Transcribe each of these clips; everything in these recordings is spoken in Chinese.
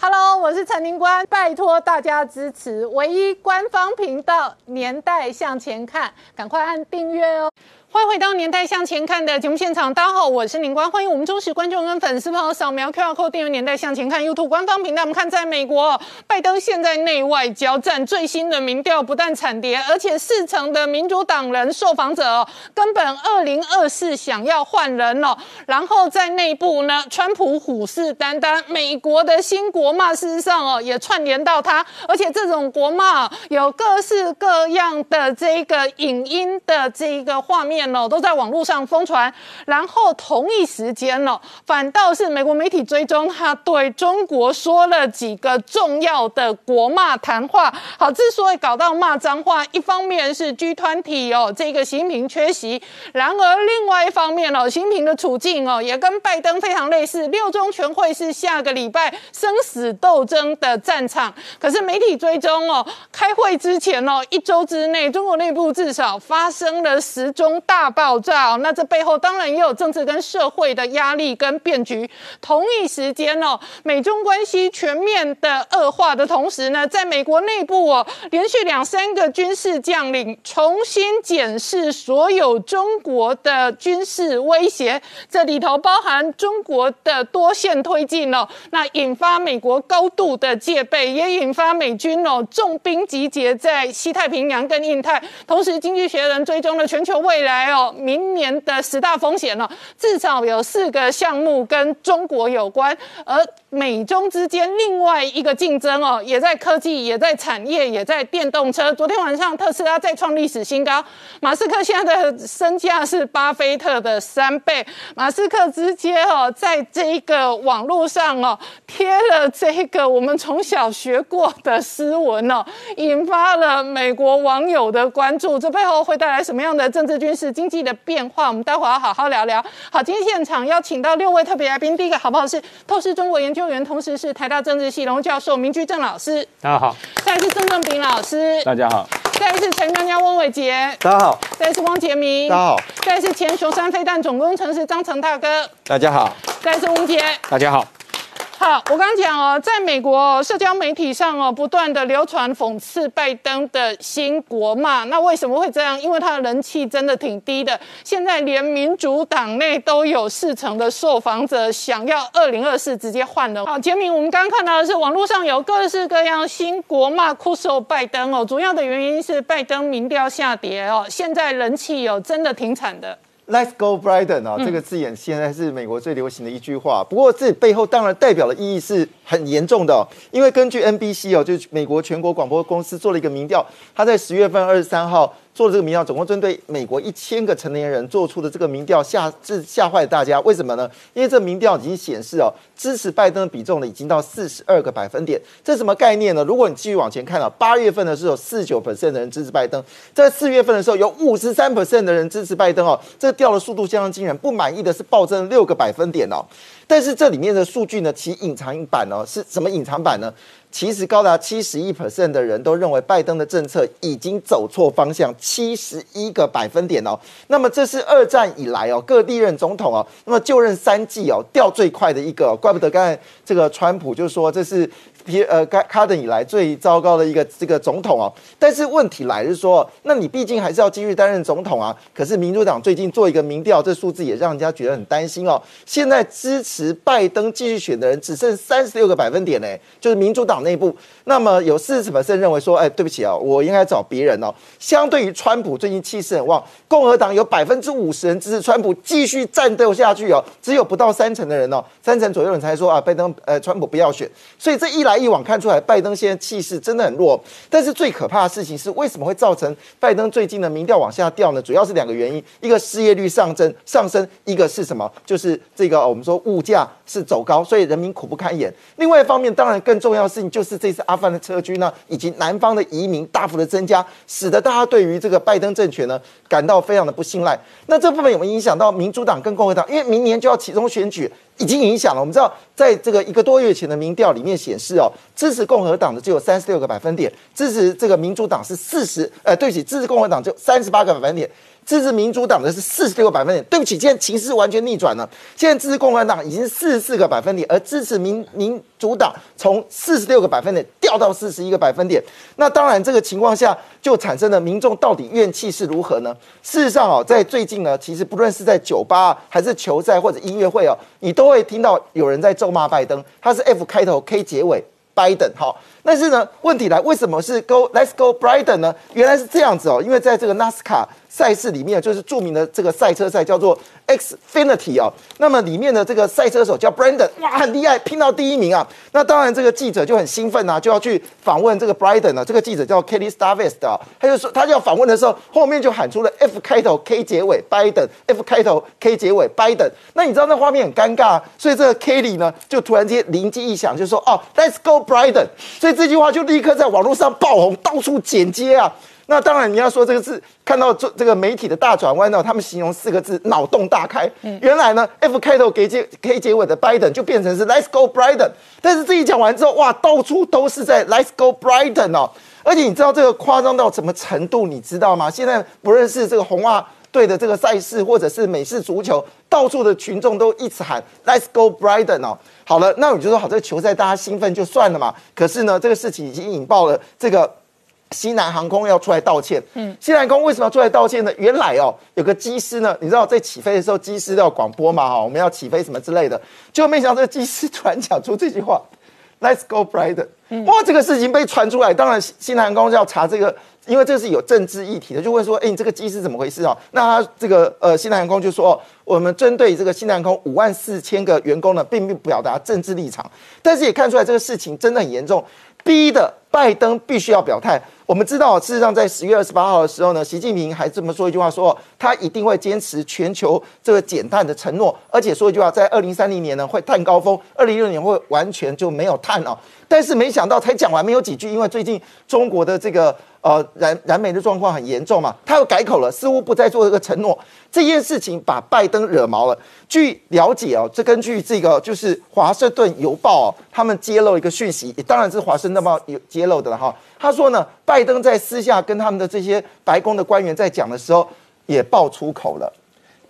Hello，我是陈宁官，拜托大家支持唯一官方频道《年代向前看》，赶快按订阅哦。欢迎回到《年代向前看》的节目现场，大家好，我是宁官，欢迎我们忠实观众跟粉丝朋友扫描 QR Code 订阅《年代向前看》YouTube 官方频道。我们看，在美国，拜登现在内外交战，最新的民调不但惨跌，而且四成的民主党人受访者哦，根本二零二四想要换人了。然后在内部呢，川普虎视眈眈，美国的新国骂是实上哦，也串联到他，而且这种国骂有各式各样的这个影音的这个画面。哦，都在网络上疯传，然后同一时间哦，反倒是美国媒体追踪他对中国说了几个重要的国骂谈话。好，之所以搞到骂脏话，一方面是 G 团体哦，这个习近平缺席；然而另外一方面哦，习近平的处境哦，也跟拜登非常类似。六中全会是下个礼拜生死斗斗争的战场，可是媒体追踪哦，开会之前哦，一周之内，中国内部至少发生了十宗。大爆炸哦，那这背后当然也有政治跟社会的压力跟变局。同一时间哦，美中关系全面的恶化的同时呢，在美国内部哦，连续两三个军事将领重新检视所有中国的军事威胁，这里头包含中国的多线推进哦，那引发美国高度的戒备，也引发美军哦重兵集结在西太平洋跟印太。同时，经济学人追踪了全球未来。哦明年的十大风险哦，至少有四个项目跟中国有关，而美中之间另外一个竞争哦，也在科技，也在产业，也在电动车。昨天晚上特斯拉再创历史新高，马斯克现在的身价是巴菲特的三倍。马斯克直接哦，在这一个网络上哦，贴了这个我们从小学过的诗文哦，引发了美国网友的关注。这背后会带来什么样的政治军事？经济的变化，我们待会要好好聊聊。好，今天现场邀请到六位特别来宾，第一个好不好？是透视中国研究员，同时是台大政治系荣教授明居正老师，大家好；再来是郑正平老师，大家好；再来是陈专家、翁伟杰，大家好；再来是汪杰明，大家好；再来是前雄山飞弹总工程师张成大哥，大家好；再来是吴杰，大家好。好，我刚刚讲哦，在美国社交媒体上哦，不断的流传讽刺拜登的新国骂。那为什么会这样？因为他的人气真的挺低的。现在连民主党内都有四成的受访者想要二零二四直接换人。好，杰明，我们刚刚看到的是网络上有各式各样新国骂酷手拜登哦，主要的原因是拜登民调下跌哦，现在人气有真的挺惨的。Let's go, Biden 啊，这个字眼现在是美国最流行的一句话。不过这背后当然代表的意义是很严重的，因为根据 NBC 哦，就是美国全国广播公司做了一个民调，他在十月份二十三号。做了这个民调，总共针对美国一千个成年人做出的这个民调，吓是吓坏大家。为什么呢？因为这民调已经显示哦，支持拜登的比重呢已经到四十二个百分点。这什么概念呢？如果你继续往前看啊，八月份的时候四九 percent 的人支持拜登，在四月份的时候有五十三 percent 的人支持拜登哦，这掉的速度相当惊人。不满意的是暴增六个百分点哦。但是这里面的数据呢，其隐藏版哦是什么隐藏版呢？其实高达七十一 percent 的人都认为拜登的政策已经走错方向，七十一个百分点哦。那么这是二战以来哦各地任总统哦，那么就任三季哦掉最快的一个，怪不得刚才这个川普就说这是。皮呃，卡卡登以来最糟糕的一个这个总统哦，但是问题来是说，那你毕竟还是要继续担任总统啊。可是民主党最近做一个民调，这数字也让人家觉得很担心哦。现在支持拜登继续选的人只剩三十六个百分点呢，就是民主党内部。那么有四十 percent 认为说，哎，对不起啊，我应该找别人哦。相对于川普最近气势很旺，共和党有百分之五十人支持川普继续战斗下去哦，只有不到三成的人哦，三成左右人才说啊，拜登呃，川普不要选。所以这一来。一往看出来，拜登现在气势真的很弱。但是最可怕的事情是，为什么会造成拜登最近的民调往下掉呢？主要是两个原因：一个失业率上升上升，一个是什么？就是这个我们说物价是走高，所以人民苦不堪言。另外一方面，当然更重要的事情就是这次阿富汗的撤军呢，以及南方的移民大幅的增加，使得大家对于这个拜登政权呢感到非常的不信赖。那这部分有没有影响到民主党跟共和党？因为明年就要启动选举。已经影响了。我们知道，在这个一个多月前的民调里面显示，哦，支持共和党的只有三十六个百分点，支持这个民主党是四十，呃，对不起，支持共和党就三十八个百分点。支持民主党的是四十六个百分点。对不起，现在情势完全逆转了，现在支持共和党已经四十四个百分点，而支持民民主党从四十六个百分点掉到四十一个百分点。那当然，这个情况下就产生了民众到底怨气是如何呢？事实上哦，在最近呢，其实不论是在酒吧还是球赛或者音乐会哦，你都会听到有人在咒骂拜登，他是 F 开头 K 结尾。Biden 哈，但是呢，问题来，为什么是 Go Let's Go Biden 呢？原来是这样子哦，因为在这个纳斯卡赛事里面，就是著名的这个赛车赛叫做 Xfinity 哦。那么里面的这个赛车手叫 Brandon，哇，很厉害，拼到第一名啊。那当然，这个记者就很兴奋啊，就要去访问这个 Biden 啊。这个记者叫 Kelly Starvest 啊，他就说他就要访问的时候，后面就喊出了 F 开头 K 结尾 Biden，F 开头 K 结尾 Biden。那你知道那画面很尴尬，所以这个 Kelly 呢，就突然间灵机一想，就说哦，Let's Go。Biden，所以这句话就立刻在网络上爆红，到处剪接啊。那当然你要说这个字，看到这这个媒体的大转弯呢，他们形容四个字：脑洞大开。原来呢，F 开头给结 K 结尾的 Biden 就变成是 Let's go Biden。但是这一讲完之后，哇，到处都是在 Let's go Biden 哦。而且你知道这个夸张到什么程度？你知道吗？现在不认识这个红袜。队的这个赛事，或者是美式足球，到处的群众都一直喊 “Let's go Biden” 哦。好了，那我就说好，这个球赛大家兴奋就算了嘛。可是呢，这个事情已经引爆了这个西南航空要出来道歉。嗯，西南航空为什么要出来道歉呢？原来哦，有个机师呢，你知道在起飞的时候，机师要广播嘛哈，我们要起飞什么之类的，就没想到这个机师突然讲出这句话 “Let's go Biden”。哇，这个事情被传出来，当然西南航空要查这个。因为这是有政治议题的，就问说，哎，你这个机师怎么回事啊？那他这个呃，西南航空就说，我们针对这个西南航空五万四千个员工呢，并不表达政治立场，但是也看出来这个事情真的很严重，逼的拜登必须要表态。我们知道，事实上在十月二十八号的时候呢，习近平还这么说一句话，说他一定会坚持全球这个减碳的承诺，而且说一句话，在二零三零年呢会碳高峰，二零一六年会完全就没有碳了。但是没想到才讲完没有几句，因为最近中国的这个。呃，燃燃煤的状况很严重嘛，他又改口了，似乎不再做这个承诺。这件事情把拜登惹毛了。据了解哦，这根据这个就是《华盛顿邮报》哦，他们揭露一个讯息，当然是《华盛顿报》有揭露的了哈。他说呢，拜登在私下跟他们的这些白宫的官员在讲的时候，也爆出口了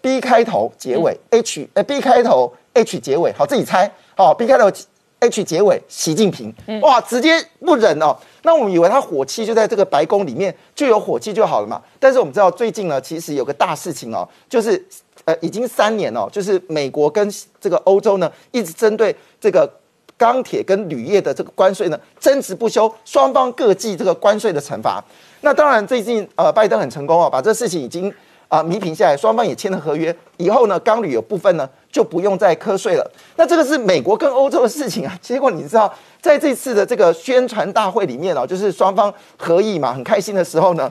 ，B 开头结尾 H，呃，B 开头 H 结尾，好自己猜，好 B 开头。H 结尾，习近平，哇，直接不忍哦。那我们以为他火气就在这个白宫里面就有火气就好了嘛？但是我们知道最近呢，其实有个大事情哦，就是呃，已经三年哦，就是美国跟这个欧洲呢，一直针对这个钢铁跟铝业的这个关税呢争执不休，双方各记这个关税的惩罚。那当然最近呃，拜登很成功哦，把这事情已经。啊，弥平下来，双方也签了合约，以后呢，钢铝有部分呢就不用再瞌睡了。那这个是美国跟欧洲的事情啊。结果你知道，在这次的这个宣传大会里面哦，就是双方合意嘛，很开心的时候呢，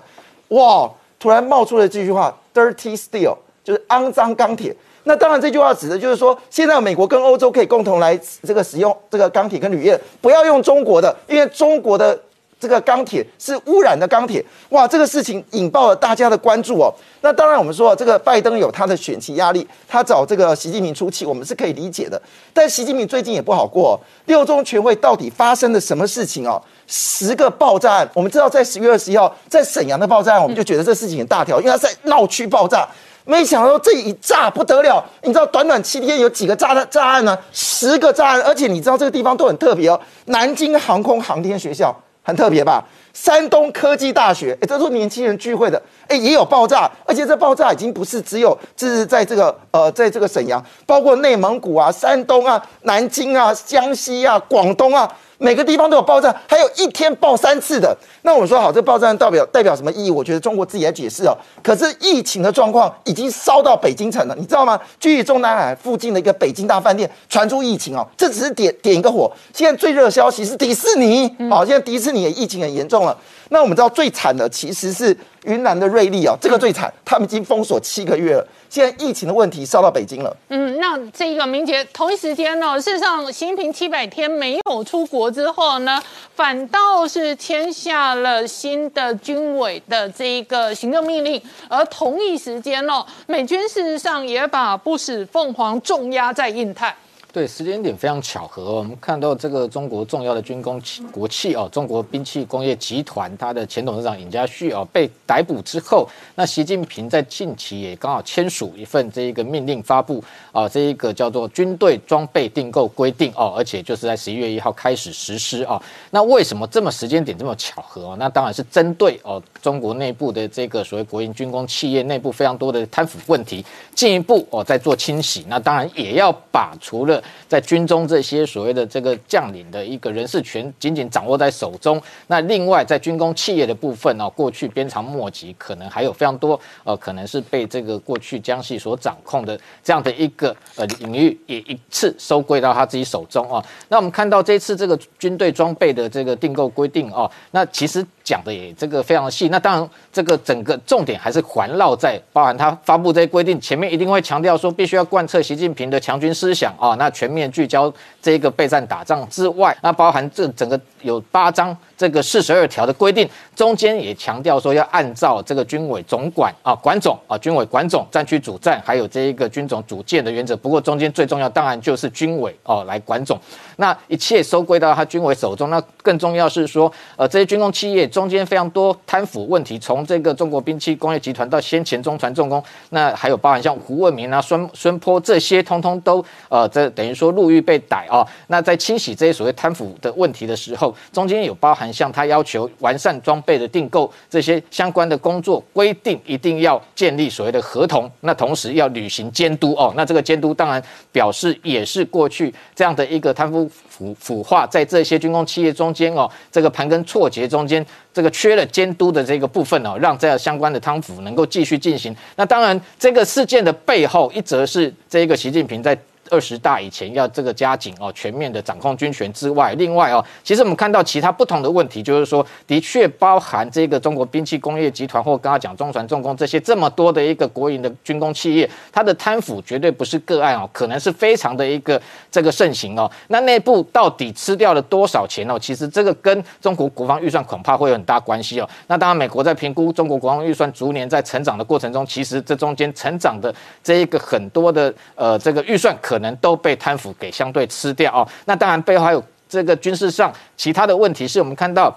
哇，突然冒出了这句话：“dirty steel”，就是肮脏钢铁。那当然，这句话指的就是说，现在美国跟欧洲可以共同来这个使用这个钢铁跟铝业，不要用中国的，因为中国的。这个钢铁是污染的钢铁，哇！这个事情引爆了大家的关注哦。那当然，我们说这个拜登有他的选情压力，他找这个习近平出气，我们是可以理解的。但习近平最近也不好过，六中全会到底发生了什么事情哦？十个爆炸案，我们知道在十月二十一号在沈阳的爆炸案，我们就觉得这事情很大条，因为他在闹区爆炸。没想到这一炸不得了，你知道短短七天有几个炸弹炸案呢？十个炸案，而且你知道这个地方都很特别哦，南京航空航天学校。很特别吧？山东科技大学，哎，这是年轻人聚会的，哎，也有爆炸，而且这爆炸已经不是只有，这是在这个呃，在这个沈阳，包括内蒙古啊、山东啊、南京啊、江西啊、广东啊。每个地方都有爆炸，还有一天爆三次的。那我说好，这爆炸代表代表什么意义？我觉得中国自己来解释哦。可是疫情的状况已经烧到北京城了，你知道吗？距离中南海附近的一个北京大饭店传出疫情哦，这只是点点一个火。现在最热消息是迪士尼，好，现在迪士尼也疫情很严重了。那我们知道最惨的其实是云南的瑞丽哦，这个最惨，他们已经封锁七个月了。现在疫情的问题烧到北京了。嗯，那这个明杰同一时间呢，事实上习近平七百天没有出国之后呢，反倒是签下了新的军委的这一个行政命令，而同一时间哦，美军事实上也把不死凤凰重压在印太。对，时间点非常巧合。我们看到这个中国重要的军工国企哦，中国兵器工业集团，它的前董事长尹家旭哦被逮捕之后，那习近平在近期也刚好签署一份这一个命令发布啊，这一个叫做军队装备订购规定哦，而且就是在十一月一号开始实施啊。那为什么这么时间点这么巧合？那当然是针对哦中国内部的这个所谓国营军工企业内部非常多的贪腐问题，进一步哦在做清洗。那当然也要把除了在军中这些所谓的这个将领的一个人事权仅仅掌握在手中，那另外在军工企业的部分呢，过去鞭长莫及，可能还有非常多呃，可能是被这个过去江西所掌控的这样的一个呃领域，也一次收归到他自己手中啊。那我们看到这次这个军队装备的这个订购规定哦，那其实讲的也这个非常细。那当然这个整个重点还是环绕在包含他发布这些规定前面，一定会强调说必须要贯彻习近平的强军思想啊。那全面聚焦这个备战打仗之外，那包含这整个有八章这个四十二条的规定，中间也强调说要按照这个军委总管啊管总啊军委管总战区主战，还有这一个军种主建的原则。不过中间最重要当然就是军委哦来管总，那一切收归到他军委手中。那更重要是说，呃这些军工企业中间非常多贪腐问题，从这个中国兵器工业集团到先前中船重工，那还有包含像胡文明啊孙孙坡这些，通通都呃这。等于说入狱被逮啊，那在清洗这些所谓贪腐的问题的时候，中间有包含像他要求完善装备的订购这些相关的工作规定，一定要建立所谓的合同，那同时要履行监督哦，那这个监督当然表示也是过去这样的一个贪腐腐腐化在这些军工企业中间哦，这个盘根错节中间这个缺了监督的这个部分哦，让这样相关的贪腐能够继续进行。那当然这个事件的背后，一则是这个习近平在。二十大以前要这个加紧哦，全面的掌控军权之外，另外哦，其实我们看到其他不同的问题，就是说，的确包含这个中国兵器工业集团或刚刚讲中船重工这些这么多的一个国营的军工企业，它的贪腐绝对不是个案哦，可能是非常的一个这个盛行哦。那内部到底吃掉了多少钱哦？其实这个跟中国国防预算恐怕会有很大关系哦。那当然，美国在评估中国国防预算逐年在成长的过程中，其实这中间成长的这一个很多的呃这个预算可。可能都被贪腐给相对吃掉哦。那当然背后还有这个军事上其他的问题，是我们看到。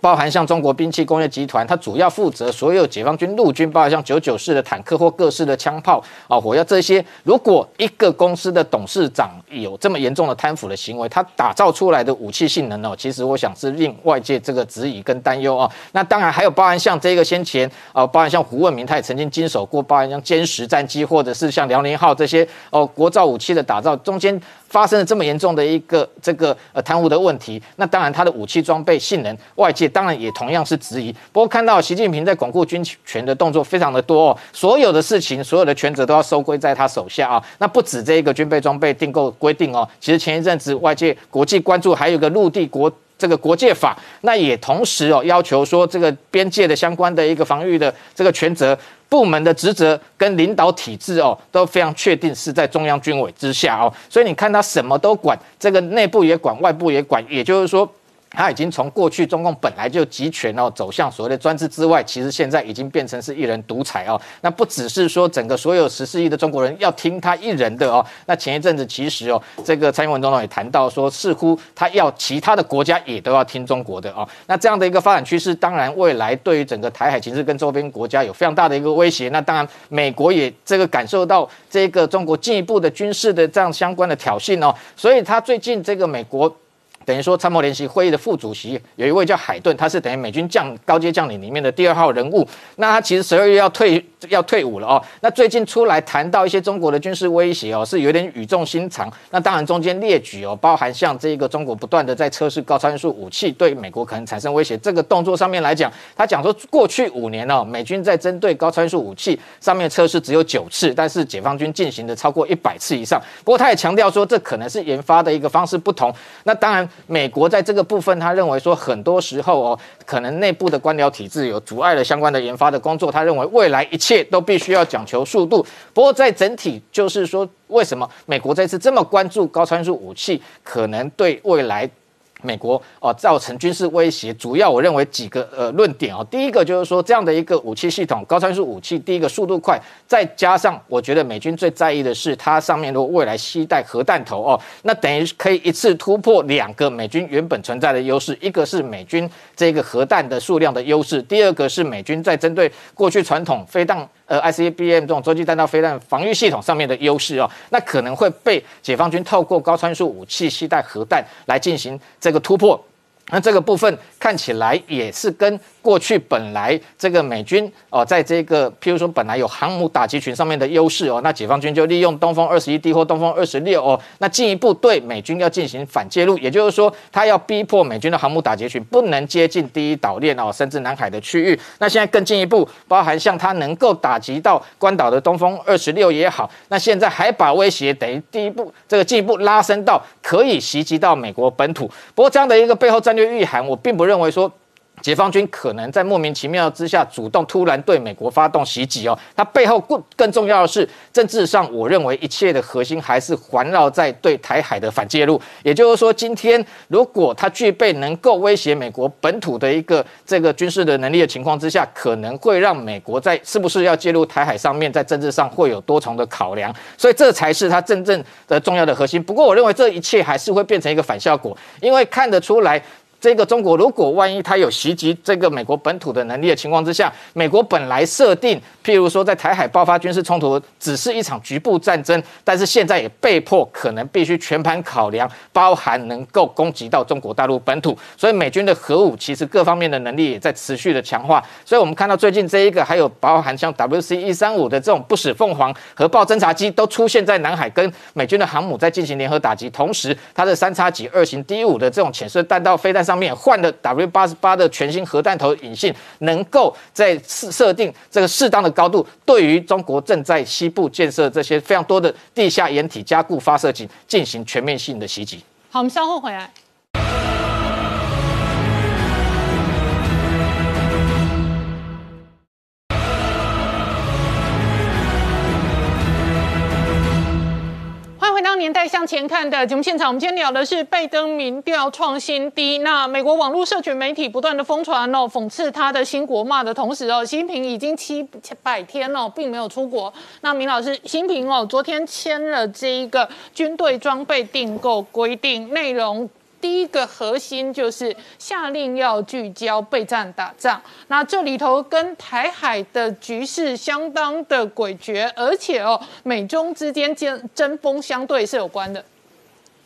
包含像中国兵器工业集团，它主要负责所有解放军陆军，包含像九九式的坦克或各式的枪炮啊、火药这些。如果一个公司的董事长有这么严重的贪腐的行为，他打造出来的武器性能哦，其实我想是令外界这个质疑跟担忧啊。那当然还有包含像这个先前啊，包含像胡文明，他也曾经经手过，包含像歼十战机或者是像辽宁号这些哦国造武器的打造中间。发生了这么严重的一个这个呃贪污的问题，那当然他的武器装备性能，外界当然也同样是质疑。不过看到习近平在巩固军权的动作非常的多哦，所有的事情，所有的权责都要收归在他手下啊。那不止这一个军备装备订购规定哦，其实前一阵子外界国际关注还有一个陆地国这个国界法，那也同时哦要求说这个边界的相关的一个防御的这个权责。部门的职责跟领导体制哦都非常确定是在中央军委之下哦，所以你看他什么都管，这个内部也管，外部也管，也就是说。他已经从过去中共本来就集权哦，走向所谓的专制之外，其实现在已经变成是一人独裁哦。那不只是说整个所有十四亿的中国人要听他一人的哦。那前一阵子其实哦，这个蔡英文总统也谈到说，似乎他要其他的国家也都要听中国的哦。那这样的一个发展趋势，当然未来对于整个台海情势跟周边国家有非常大的一个威胁。那当然美国也这个感受到这个中国进一步的军事的这样相关的挑衅哦，所以他最近这个美国。等于说，参谋联席会议的副主席有一位叫海顿，他是等于美军将高阶将领里面的第二号人物。那他其实十二月要退要退伍了哦。那最近出来谈到一些中国的军事威胁哦，是有点语重心长。那当然中间列举哦，包含像这个中国不断的在测试高参数武器对美国可能产生威胁这个动作上面来讲，他讲说过去五年哦，美军在针对高参数武器上面测试只有九次，但是解放军进行的超过一百次以上。不过他也强调说，这可能是研发的一个方式不同。那当然。美国在这个部分，他认为说，很多时候哦，可能内部的官僚体制有阻碍了相关的研发的工作。他认为未来一切都必须要讲求速度。不过在整体，就是说，为什么美国这次这么关注高参数武器，可能对未来美国哦造成军事威胁，主要我认为几个呃论点哦。第一个就是说，这样的一个武器系统，高参数武器，第一个速度快，再加上我觉得美军最在意的是它上面如果未来携带核弹头哦，那等于可以一次突破两个美军原本存在的优势，一个是美军这个核弹的数量的优势，第二个是美军在针对过去传统飞弹呃 ICBM 这种洲际弹道飞弹防御系统上面的优势哦，那可能会被解放军透过高参数武器携带核弹来进行这个突破。那这个部分看起来也是跟过去本来这个美军哦，在这个譬如说本来有航母打击群上面的优势哦，那解放军就利用东风二十一 D 或东风二十六哦，那进一步对美军要进行反介入，也就是说，他要逼迫美军的航母打击群不能接近第一岛链哦，甚至南海的区域。那现在更进一步，包含像他能够打击到关岛的东风二十六也好，那现在还把威胁等于第一步这个进一步拉升到可以袭击到美国本土。不过这样的一个背后战略预涵，我并不认为说。解放军可能在莫名其妙之下主动突然对美国发动袭击哦，它背后更更重要的是政治上，我认为一切的核心还是环绕在对台海的反介入。也就是说，今天如果它具备能够威胁美国本土的一个这个军事的能力的情况之下，可能会让美国在是不是要介入台海上面，在政治上会有多重的考量。所以这才是它真正的重要的核心。不过我认为这一切还是会变成一个反效果，因为看得出来。这个中国如果万一它有袭击这个美国本土的能力的情况之下，美国本来设定，譬如说在台海爆发军事冲突，只是一场局部战争，但是现在也被迫可能必须全盘考量，包含能够攻击到中国大陆本土，所以美军的核武其实各方面的能力也在持续的强化。所以我们看到最近这一个，还有包含像 WC 一三五的这种不死凤凰核爆侦察机，都出现在南海，跟美军的航母在进行联合打击，同时它的三叉戟二型 D 五的这种潜射弹道飞弹。上面换的 W 八十八的全新核弹头引信，能够在设设定这个适当的高度，对于中国正在西部建设这些非常多的地下掩体加固发射井进行全面性的袭击。好，我们稍后回来。年代向前看的节目现场，我们今天聊的是拜登民调创新低。那美国网络社群媒体不断的疯传哦，讽刺他的新国骂的同时哦，习近平已经七百天哦，并没有出国。那明老师，习近平哦，昨天签了这一个军队装备订购规定内容。第一个核心就是下令要聚焦备战打仗，那这里头跟台海的局势相当的诡谲，而且哦，美中之间争针锋相对是有关的。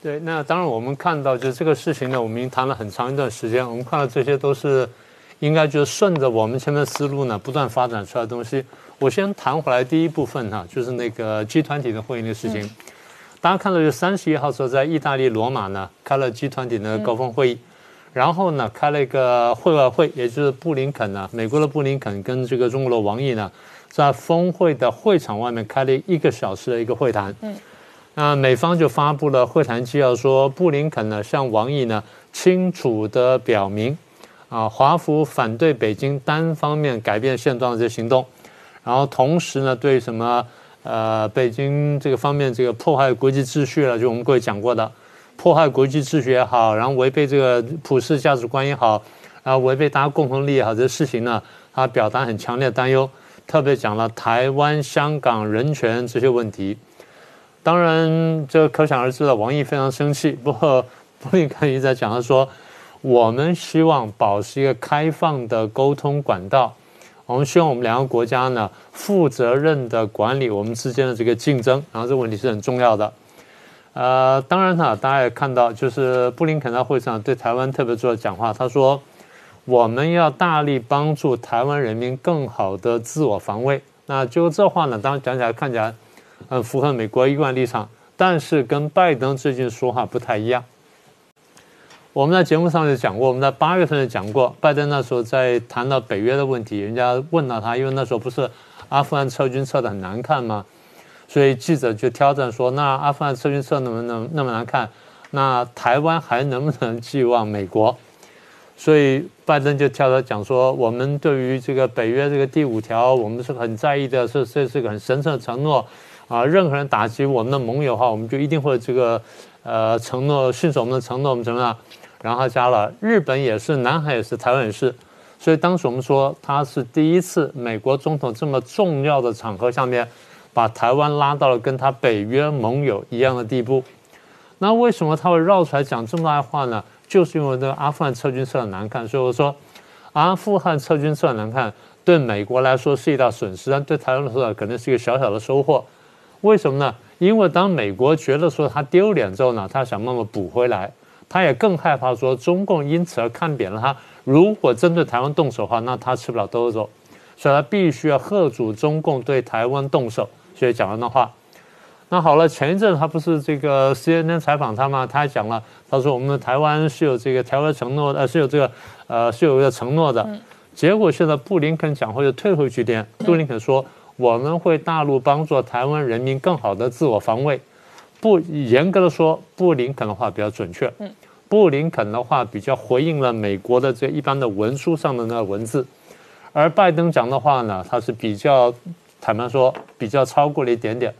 对，那当然我们看到就这个事情呢，我们已经谈了很长一段时间，我们看到这些都是应该就顺着我们前面思路呢不断发展出来的东西。我先谈回来第一部分哈，就是那个集团体的会议的事情。大家看到，就三十一号时候在意大利罗马呢开了集团体的高峰会议，然后呢开了一个会外会，也就是布林肯呢，美国的布林肯跟这个中国的王毅呢，在峰会的会场外面开了一个小时的一个会谈。嗯，那美方就发布了会谈纪要，说布林肯呢向王毅呢清楚的表明，啊，华府反对北京单方面改变现状的这些行动，然后同时呢对什么。呃，北京这个方面，这个破坏国际秩序了，就我们各位讲过的，破坏国际秩序也好，然后违背这个普世价值观也好，然后违背大家共同利益也好，这事情呢，他表达很强烈的担忧，特别讲了台湾、香港人权这些问题。当然，这可想而知了，王毅非常生气。不过，布林肯一直在讲，他说，我们希望保持一个开放的沟通管道。我们希望我们两个国家呢，负责任的管理我们之间的这个竞争，然后这个问题是很重要的。呃，当然呢，大家也看到，就是布林肯在会上对台湾特别做了讲话，他说我们要大力帮助台湾人民更好的自我防卫。那就这话呢，当然讲起来看起来很符合美国一贯立场，但是跟拜登最近说话不太一样。我们在节目上就讲过，我们在八月份就讲过，拜登那时候在谈到北约的问题，人家问到他，因为那时候不是阿富汗撤军撤的很难看吗？所以记者就挑战说，那阿富汗撤军撤那么那那么难看，那台湾还能不能寄望美国？所以拜登就跳出来讲说，我们对于这个北约这个第五条，我们是很在意的，是这是个很神圣的承诺啊，任何人打击我们的盟友的话，我们就一定会这个呃承诺信守我们的承诺，我们怎么样？然后加了日本也是，南海也是，台湾也是。所以当时我们说他是第一次美国总统这么重要的场合下面，把台湾拉到了跟他北约盟友一样的地步。那为什么他会绕出来讲这么大的话呢？就是因为这个阿富汗撤军撤的难看，所以我说阿富汗撤军撤难看，对美国来说是一大损失，但对台湾来说可能是一个小小的收获。为什么呢？因为当美国觉得说他丢脸之后呢，他想办法补回来，他也更害怕说中共因此而看扁了他。如果针对台湾动手的话，那他吃不了兜着走，所以他必须要喝阻中共对台湾动手。所以讲完的话，那好了，前一阵他不是这个 CNN 采访他吗？他还讲了，他说我们的台湾是有这个台湾承诺，呃，是有这个呃是有一个承诺的。结果现在布林肯讲话又退回去点，布林肯说我们会大陆帮助台湾人民更好的自我防卫。不严格的说，布林肯的话比较准确。嗯布林肯的话比较回应了美国的这一般的文书上的那个文字，而拜登讲的话呢，他是比较坦白说比较超过了一点点。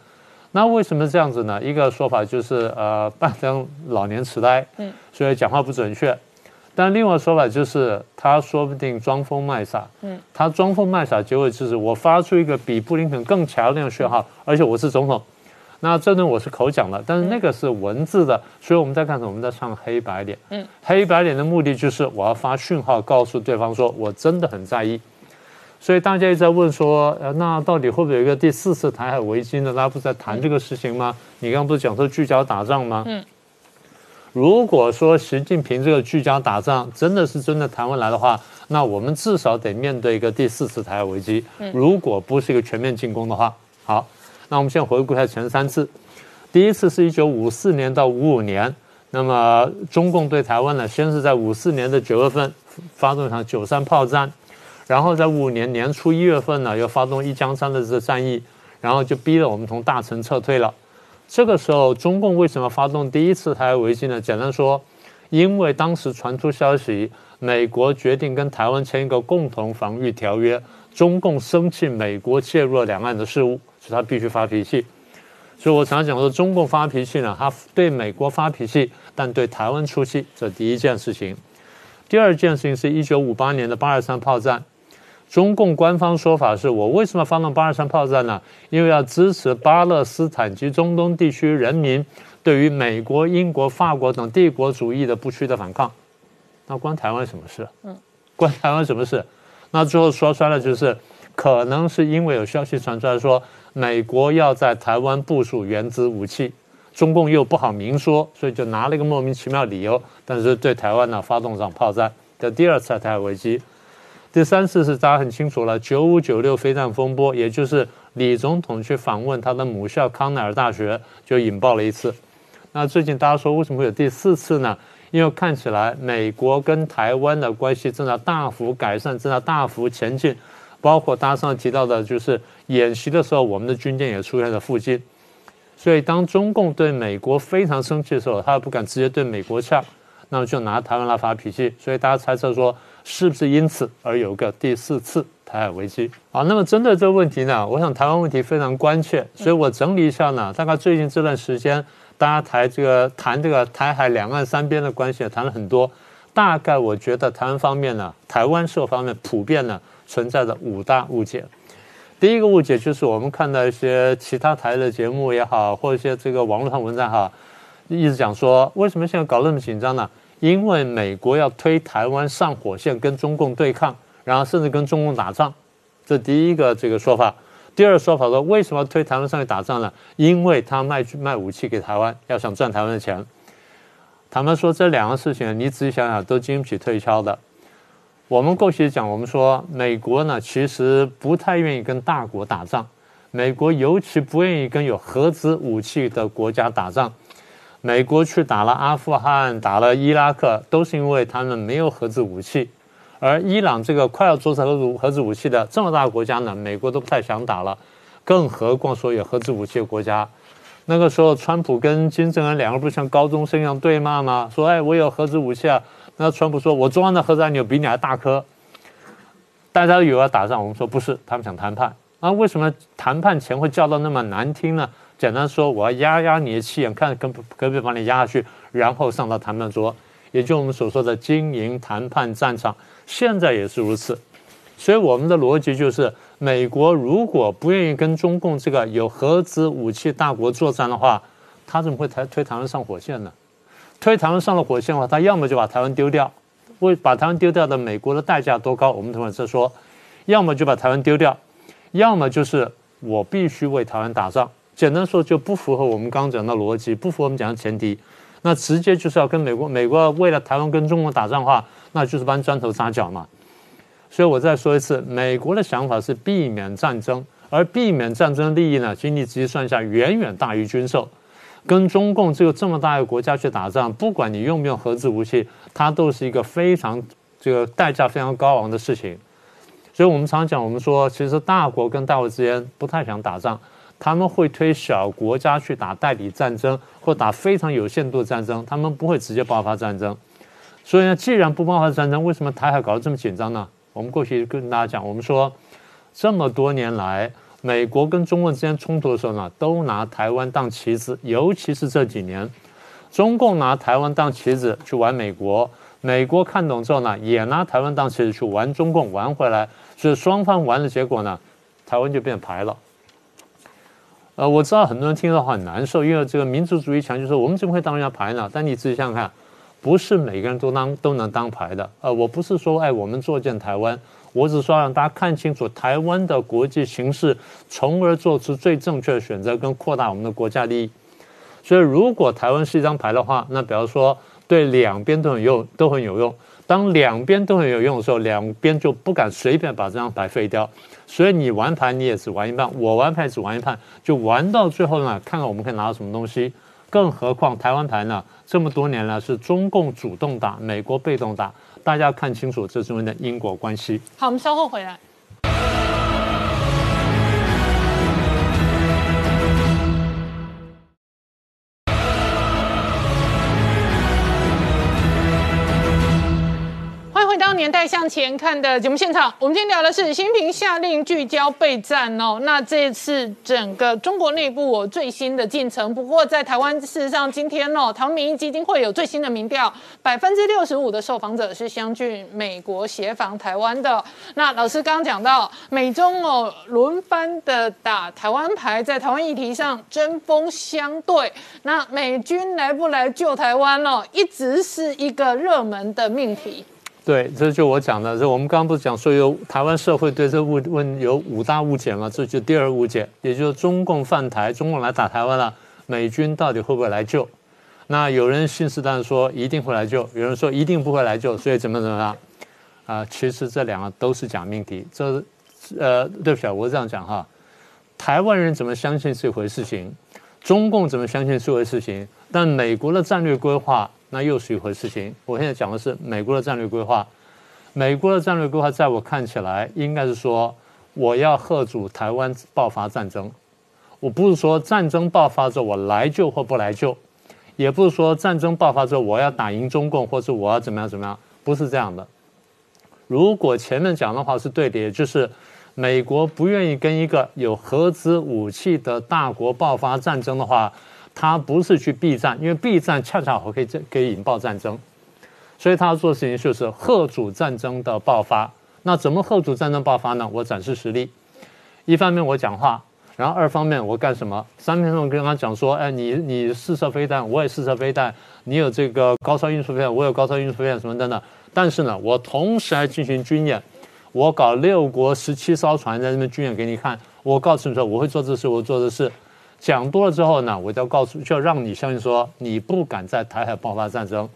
那为什么这样子呢？一个说法就是呃，拜登老年痴呆，嗯，所以讲话不准确。但另外说法就是他说不定装疯卖傻，嗯，他装疯卖傻，结果就是我发出一个比布林肯更强烈的讯号，而且我是总统。那这呢，我是口讲的，但是那个是文字的，所以我们在干什么？我们在唱黑白脸。嗯，黑白脸的目的就是我要发讯号，告诉对方说我真的很在意。所以大家一直在问说，呃，那到底会不会有一个第四次台海危机呢？大家不是在谈这个事情吗？你刚刚不是讲说聚焦打仗吗？嗯，如果说习近平这个聚焦打仗真的是真的谈回来的话，那我们至少得面对一个第四次台海危机。如果不是一个全面进攻的话，好。那我们先回顾一下前三次，第一次是一九五四年到五五年，那么中共对台湾呢，先是在五四年的九月份发动一场九三炮战，然后在五五年年初一月份呢，又发动一江山的这个战役，然后就逼了我们从大城撤退了。这个时候，中共为什么发动第一次台湾危机呢？简单说，因为当时传出消息，美国决定跟台湾签一个共同防御条约，中共生气美国介入了两岸的事务。所以他必须发脾气，所以我常讲说，中共发脾气呢，他对美国发脾气，但对台湾出气，这第一件事情。第二件事情是一九五八年的八二三炮战，中共官方说法是我为什么发动八二三炮战呢？因为要支持巴勒斯坦及中东地区人民对于美国、英国、法国等帝国主义的不屈的反抗。那关台湾什么事？嗯，关台湾什么事？那最后说穿了就是，可能是因为有消息传出来说。美国要在台湾部署原子武器，中共又不好明说，所以就拿了一个莫名其妙理由，但是对台湾呢发动场炮战的第二次台海危机。第三次是大家很清楚了，九五九六飞弹风波，也就是李总统去访问他的母校康奈尔大学，就引爆了一次。那最近大家说为什么会有第四次呢？因为看起来美国跟台湾的关系正在大幅改善，正在大幅前进。包括大家上提到的，就是演习的时候，我们的军舰也出现在附近。所以，当中共对美国非常生气的时候，他不敢直接对美国呛，那么就拿台湾来发脾气。所以，大家猜测说，是不是因此而有个第四次台海危机？好，那么针对这个问题呢，我想台湾问题非常关切，所以我整理一下呢，大概最近这段时间，大家谈这个谈这个台海两岸三边的关系，谈了很多。大概我觉得台湾方面呢，台湾社方面普遍呢。存在着五大误解，第一个误解就是我们看到一些其他台的节目也好，或者一些这个网络上文章哈，一直讲说为什么现在搞那么紧张呢？因为美国要推台湾上火线跟中共对抗，然后甚至跟中共打仗，这第一个这个说法。第二个说法说为什么推台湾上去打仗呢？因为他卖卖武器给台湾，要想赚台湾的钱。他们说这两个事情，你仔细想想都经不起推敲的。我们过去讲，我们说美国呢，其实不太愿意跟大国打仗。美国尤其不愿意跟有核子武器的国家打仗。美国去打了阿富汗，打了伊拉克，都是因为他们没有核子武器。而伊朗这个快要做成核子核子武器的这么大国家呢，美国都不太想打了，更何况说有核子武器的国家。那个时候，川普跟金正恩两个不是像高中生一样对骂吗？说：“哎，我有核子武器啊！”那川普说：“我中央的核子按钮比你还大颗。”大家以为要打仗，我们说不是，他们想谈判。那为什么谈判前会叫到那么难听呢？简单说，我要压压你的气焰，看可不可以把你压下去，然后上到谈判桌。也就我们所说的经营谈判战场，现在也是如此。所以我们的逻辑就是，美国如果不愿意跟中共这个有核子武器大国作战的话，他怎么会推推台湾上火线呢？推台湾上了火线的话，他要么就把台湾丢掉，为把台湾丢掉的美国的代价多高？我们等会再说。要么就把台湾丢掉，要么就是我必须为台湾打仗。简单说，就不符合我们刚讲的逻辑，不符合我们讲的前提。那直接就是要跟美国，美国为了台湾跟中国打仗的话，那就是搬砖头砸脚嘛。所以我再说一次，美国的想法是避免战争，而避免战争的利益呢，经济计算下远远大于军售。跟中共这个这么大一个国家去打仗，不管你用不用核子武器，它都是一个非常这个代价非常高昂的事情。所以我们常讲，我们说其实大国跟大国之间不太想打仗。他们会推小国家去打代理战争，或打非常有限度的战争，他们不会直接爆发战争。所以呢，既然不爆发战争，为什么台海搞得这么紧张呢？我们过去跟大家讲，我们说这么多年来，美国跟中共之间冲突的时候呢，都拿台湾当棋子，尤其是这几年，中共拿台湾当棋子去玩美国，美国看懂之后呢，也拿台湾当棋子去玩中共，玩回来，所以双方玩的结果呢，台湾就变牌了。呃，我知道很多人听到很难受，因为这个民族主义强，就说我们怎么会当人家牌呢？但你仔细想想看，不是每个人都当都能当牌的。呃，我不是说哎，我们作践台湾，我只是说让大家看清楚台湾的国际形势，从而做出最正确的选择，跟扩大我们的国家利益。所以，如果台湾是一张牌的话，那比方说对两边都很用，都很有用。当两边都很有用的时候，两边就不敢随便把这张牌废掉。所以你玩牌你也只玩一半，我玩牌只玩一半，就玩到最后呢，看看我们可以拿到什么东西。更何况台湾牌呢，这么多年来是中共主动打，美国被动打，大家看清楚这中间的因果关系。好，我们稍后回来。年代向前看的节目现场，我们今天聊的是习近平下令聚焦备战哦。那这次整个中国内部最新的进程，不过在台湾事实上今天哦，台湾民意基金会有最新的民调，百分之六十五的受访者是相信美国协防台湾的。那老师刚刚讲到美中哦轮番的打台湾牌，在台湾议题上针锋相对。那美军来不来救台湾哦，一直是一个热门的命题。对，这就我讲的。这我们刚刚不是讲说有台湾社会对这误问有五大误解吗？这就第二误解，也就是中共犯台，中共来打台湾了，美军到底会不会来救？那有人信誓旦旦说一定会来救，有人说一定不会来救，所以怎么怎么样？啊，其实这两个都是假命题。这呃，对不起，我这样讲哈，台湾人怎么相信是一回事情，中共怎么相信是一回事情，但美国的战略规划。那又是一回事情。我现在讲的是美国的战略规划。美国的战略规划，在我看起来，应该是说我要贺阻台湾爆发战争。我不是说战争爆发之后我来救或不来救，也不是说战争爆发之后我要打赢中共或者我要怎么样怎么样，不是这样的。如果前面讲的话是对的，也就是美国不愿意跟一个有核子武器的大国爆发战争的话。他不是去避战，因为避战恰恰好可以这可以引爆战争，所以他要做的事情就是贺阻战争的爆发。那怎么贺阻战争爆发呢？我展示实力，一方面我讲话，然后二方面我干什么？三方面我跟他讲说，哎，你你试射飞弹，我也试射飞弹，你有这个高超运输飞弹，我有高超运输飞弹，什么等等。但是呢，我同时还进行军演，我搞六国十七艘船在那边军演给你看。我告诉你说，我会做这事，我做这事。讲多了之后呢，我就要告诉，就要让你相信说你不敢在台海爆发战争，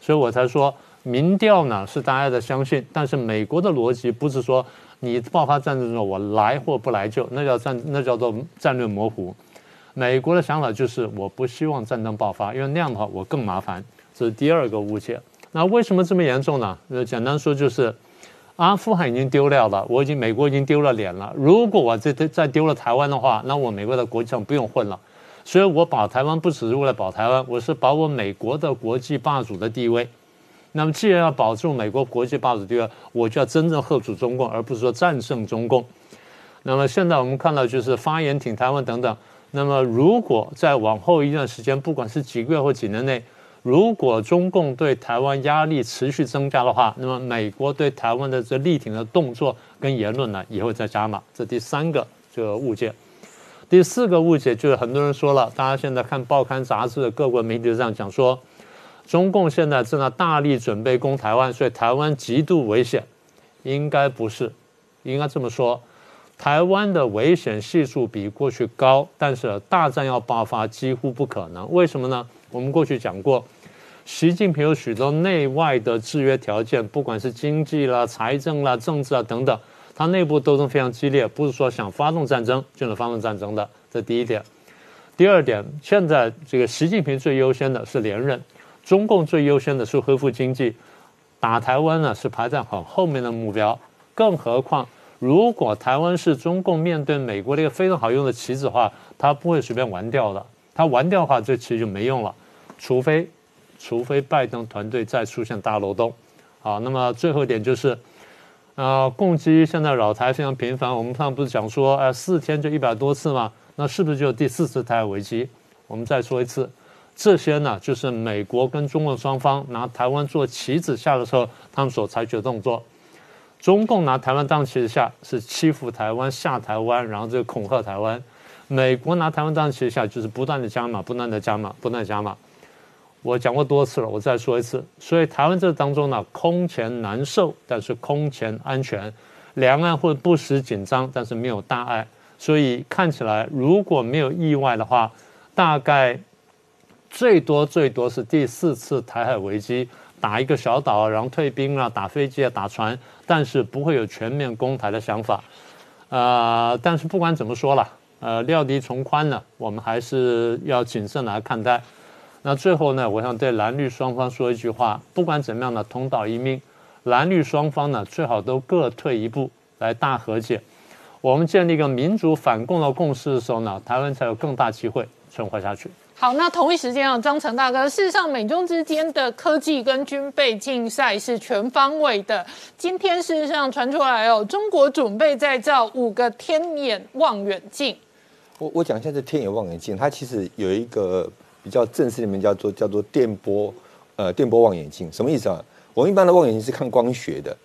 所以我才说民调呢是大家的相信，但是美国的逻辑不是说你爆发战争的时候我来或不来救，那叫战那叫做战略模糊。美国的想法就是我不希望战争爆发，因为那样的话我更麻烦，这是第二个误解。那为什么这么严重呢？呃，简单说就是。阿富汗已经丢掉了，我已经美国已经丢了脸了。如果我这再再丢了台湾的话，那我美国的国际上不用混了。所以我保台湾不只是为了保台湾，我是保我美国的国际霸主的地位。那么既然要保住美国国际霸主地位，我就要真正吓阻中共，而不是说战胜中共。那么现在我们看到就是发言挺台湾等等。那么如果在往后一段时间，不管是几个月或几年内，如果中共对台湾压力持续增加的话，那么美国对台湾的这力挺的动作跟言论呢，也会再加码。这第三个这个误解。第四个误解就是很多人说了，大家现在看报刊杂志、各国媒体这样讲说，中共现在正在大力准备攻台湾，所以台湾极度危险。应该不是，应该这么说，台湾的危险系数比过去高，但是大战要爆发几乎不可能。为什么呢？我们过去讲过。习近平有许多内外的制约条件，不管是经济啦、财政啦、政治啊等等，他内部斗争非常激烈，不是说想发动战争就能发动战争的。这第一点。第二点，现在这个习近平最优先的是连任，中共最优先的是恢复经济，打台湾呢是排在很后面的目标。更何况，如果台湾是中共面对美国的一个非常好用的棋子的话，他不会随便玩掉的。他玩掉的话，这棋就没用了，除非。除非拜登团队再出现大漏洞，好，那么最后一点就是，呃，攻击现在扰台非常频繁。我们上次不是讲说，哎，四天就一百多次吗？那是不是就第四次台海危机？我们再说一次，这些呢，就是美国跟中共双方拿台湾做棋子下的时候，他们所采取的动作。中共拿台湾当棋子下，是欺负台湾、吓台湾，然后这个恐吓台湾；美国拿台湾当棋子下，就是不断的加码、不断的加码、不断加码。我讲过多次了，我再说一次。所以台湾这当中呢，空前难受，但是空前安全；两岸会不时紧张，但是没有大碍。所以看起来，如果没有意外的话，大概最多最多是第四次台海危机，打一个小岛，然后退兵啊，打飞机啊，打船，但是不会有全面攻台的想法。呃，但是不管怎么说了，呃，料敌从宽呢，我们还是要谨慎来看待。那最后呢，我想对蓝绿双方说一句话：不管怎么样呢，同岛一命，蓝绿双方呢最好都各退一步来大和解。我们建立一个民主反共的共识的时候呢，台湾才有更大机会存活下去。好，那同一时间啊，张成大哥，事实上美中之间的科技跟军备竞赛是全方位的。今天事实上传出来哦，中国准备再造五个天眼望远镜。我我讲一下这天眼望远镜，它其实有一个。比较正式里面叫做叫做电波，呃，电波望远镜什么意思啊？我们一般的望远镜是看光学的，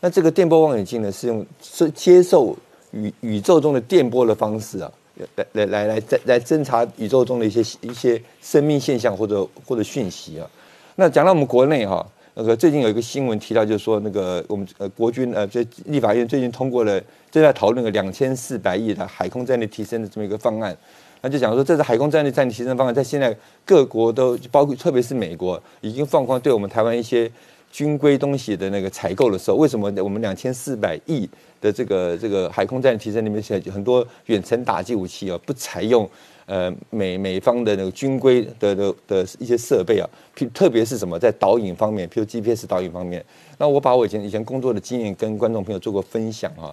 那这个电波望远镜呢，是用是接受宇宇宙中的电波的方式啊，来来来来侦来侦查宇宙中的一些一些生命现象或者或者讯息啊。那讲到我们国内哈，那个最近有一个新闻提到，就是说那个我们呃国军呃这立法院最近通过了正在讨论个两千四百亿的海空战力提升的这么一个方案。那就讲说，这是海空战略战略提升方案，在现在各国都包括，特别是美国，已经放宽对我们台湾一些军规东西的那个采购的时候，为什么我们两千四百亿的这个这个海空战略提升里面，现很多远程打击武器啊，不采用呃美美方的那个军规的的的一些设备啊，特别是什么在导引方面，譬如 GPS 导引方面，那我把我以前以前工作的经验跟观众朋友做过分享啊，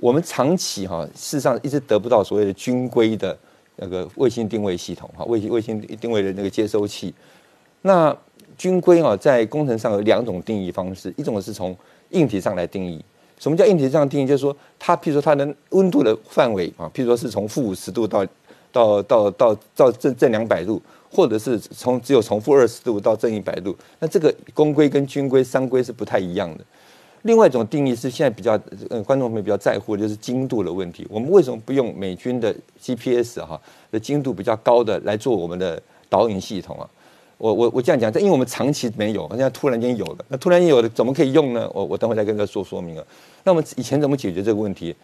我们长期哈，事实上一直得不到所谓的军规的。那个卫星定位系统哈，卫星卫星定位的那个接收器，那军规啊，在工程上有两种定义方式，一种是从硬体上来定义。什么叫硬体上定义？就是说，它譬如说它的温度的范围啊，譬如说是从负五十度到到到到到正正两百度，或者是从只有从负二十度到正一百度。那这个公规跟军规、商规是不太一样的。另外一种定义是现在比较呃观众朋友比较在乎的就是精度的问题。我们为什么不用美军的 GPS 哈的精度比较高的来做我们的导引系统啊？我我我这样讲，因为我们长期没有，现在突然间有了，那突然间有的怎么可以用呢？我我等会再跟他说说明啊。那我们以前怎么解决这个问题？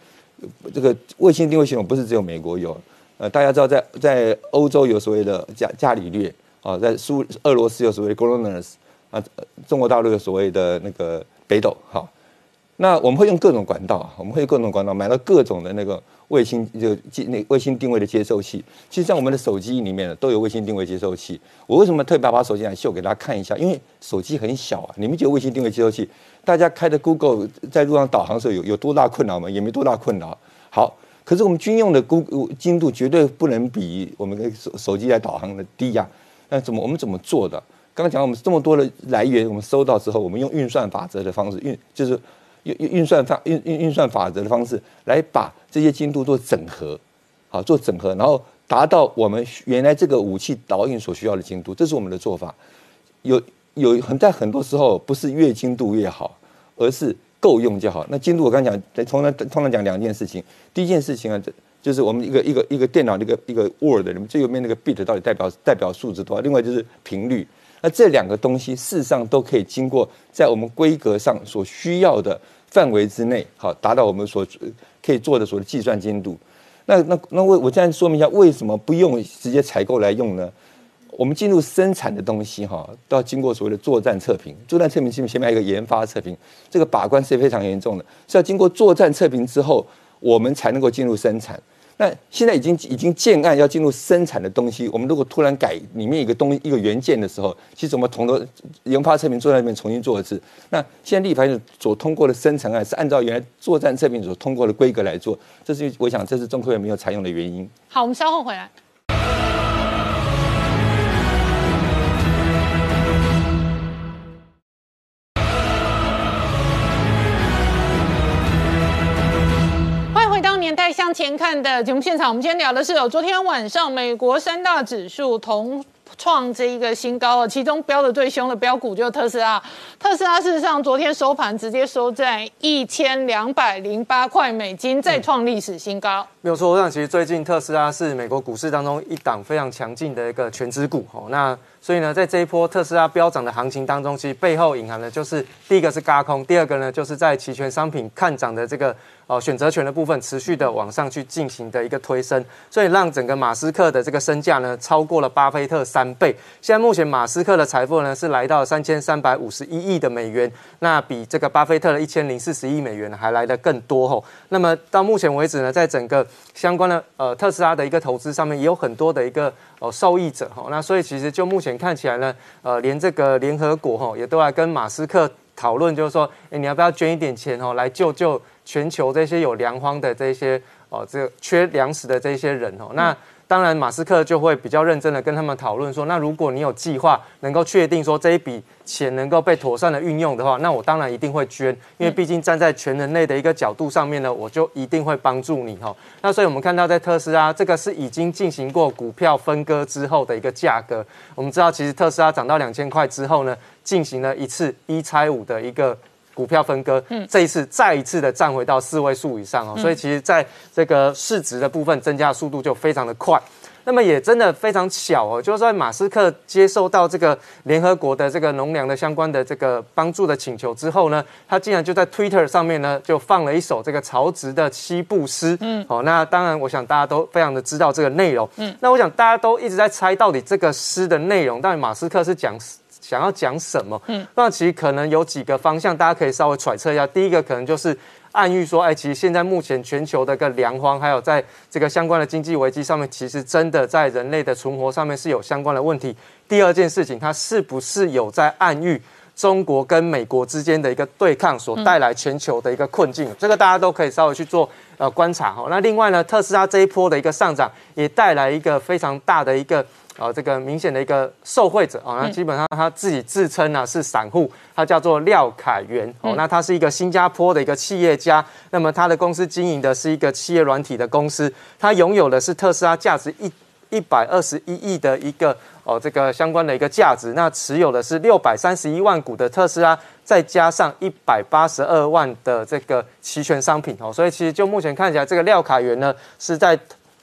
这个卫星定位系统不是只有美国有，呃，大家知道在在欧洲有所谓的伽伽利略啊，在苏俄罗斯有所谓的 GLONASS 啊，中国大陆有所谓的那个。北斗好，那我们会用各种管道啊，我们会用各种管道买到各种的那个卫星就那卫星定位的接收器。其实，在我们的手机里面呢，都有卫星定位接收器。我为什么特别把手机来秀给大家看一下？因为手机很小啊，你们觉得卫星定位接收器，大家开的 Google 在路上导航的时候有有多大困扰吗？也没多大困扰。好，可是我们军用的 Google 精度绝对不能比我们的手手机来导航的低呀。那怎么我们怎么做的？刚刚讲我们这么多的来源，我们收到之后，我们用运算法则的方式运，就是运运运算法运运运算法则的方式来把这些精度做整合，好做整合，然后达到我们原来这个武器导引所需要的精度，这是我们的做法。有有很在很多时候不是越精度越好，而是够用就好。那精度我刚讲，通常通常讲两件事情。第一件事情啊，就是我们一个一个一个电脑那个一个 Word 里面最右边那个 bit 到底代表代表数字多少？另外就是频率。那这两个东西事实上都可以经过在我们规格上所需要的范围之内，好达到我们所可以做的所谓的计算精度。那那那我我再说明一下，为什么不用直接采购来用呢？我们进入生产的东西哈，都要经过所谓的作战测评。作战测评前面前面还有一个研发测评，这个把关是非常严重的，是要经过作战测评之后，我们才能够进入生产。那现在已经已经建案要进入生产的东西，我们如果突然改里面一个东一个原件的时候，其实我们同的研发测评坐在那边重新做一次。那现在立牌所通过的生成案是按照原来作战测评所通过的规格来做，这是我想这是中科院没有采用的原因。好，我们稍后回来。年代向前看的节目现场，我们今天聊的是有昨天晚上美国三大指数同创这一个新高哦，其中标的最凶的标股就是特斯拉。特斯拉事实上昨天收盘直接收在一千两百零八块美金，再创历史新高。没有错，我想其实最近特斯拉是美国股市当中一档非常强劲的一个全资股哦。那所以呢，在这一波特斯拉飙涨的行情当中，其实背后隐含的就是第一个是嘎空，第二个呢就是在期权商品看涨的这个。呃，选择权的部分持续的往上去进行的一个推升，所以让整个马斯克的这个身价呢超过了巴菲特三倍。现在目前马斯克的财富呢是来到三千三百五十一亿的美元，那比这个巴菲特的一千零四十亿美元还来的更多吼。那么到目前为止呢，在整个相关的呃特斯拉的一个投资上面，也有很多的一个哦受益者哈。那所以其实就目前看起来呢，呃，连这个联合国哈也都来跟马斯克讨论，就是说，哎，你要不要捐一点钱哦，来救救。全球这些有粮荒的这些哦，这缺粮食的这些人哦，那当然马斯克就会比较认真的跟他们讨论说，那如果你有计划能够确定说这一笔钱能够被妥善的运用的话，那我当然一定会捐，因为毕竟站在全人类的一个角度上面呢，我就一定会帮助你哈。那所以我们看到在特斯拉这个是已经进行过股票分割之后的一个价格，我们知道其实特斯拉涨到两千块之后呢，进行了一次一拆五的一个。股票分割，嗯，这一次再一次的站回到四位数以上哦，所以其实在这个市值的部分增加速度就非常的快，那么也真的非常巧哦，就是在马斯克接受到这个联合国的这个农粮的相关的这个帮助的请求之后呢，他竟然就在 Twitter 上面呢就放了一首这个曹植的七步诗，嗯，好，那当然我想大家都非常的知道这个内容，嗯，那我想大家都一直在猜到底这个诗的内容，到底马斯克是讲。想要讲什么？嗯，那其实可能有几个方向，大家可以稍微揣测一下。第一个可能就是暗喻说，哎，其实现在目前全球的一个粮荒，还有在这个相关的经济危机上面，其实真的在人类的存活上面是有相关的问题。第二件事情，它是不是有在暗喻中国跟美国之间的一个对抗所带来全球的一个困境？这个大家都可以稍微去做呃观察哈。那另外呢，特斯拉这一波的一个上涨，也带来一个非常大的一个。啊，这个明显的一个受贿者啊，那基本上他自己自称呢是散户，他叫做廖凯元哦，那他是一个新加坡的一个企业家，那么他的公司经营的是一个企业软体的公司，他拥有的是特斯拉价值一一百二十一亿的一个哦这个相关的一个价值，那持有的是六百三十一万股的特斯拉，再加上一百八十二万的这个期权商品哦，所以其实就目前看起来，这个廖凯元呢是在。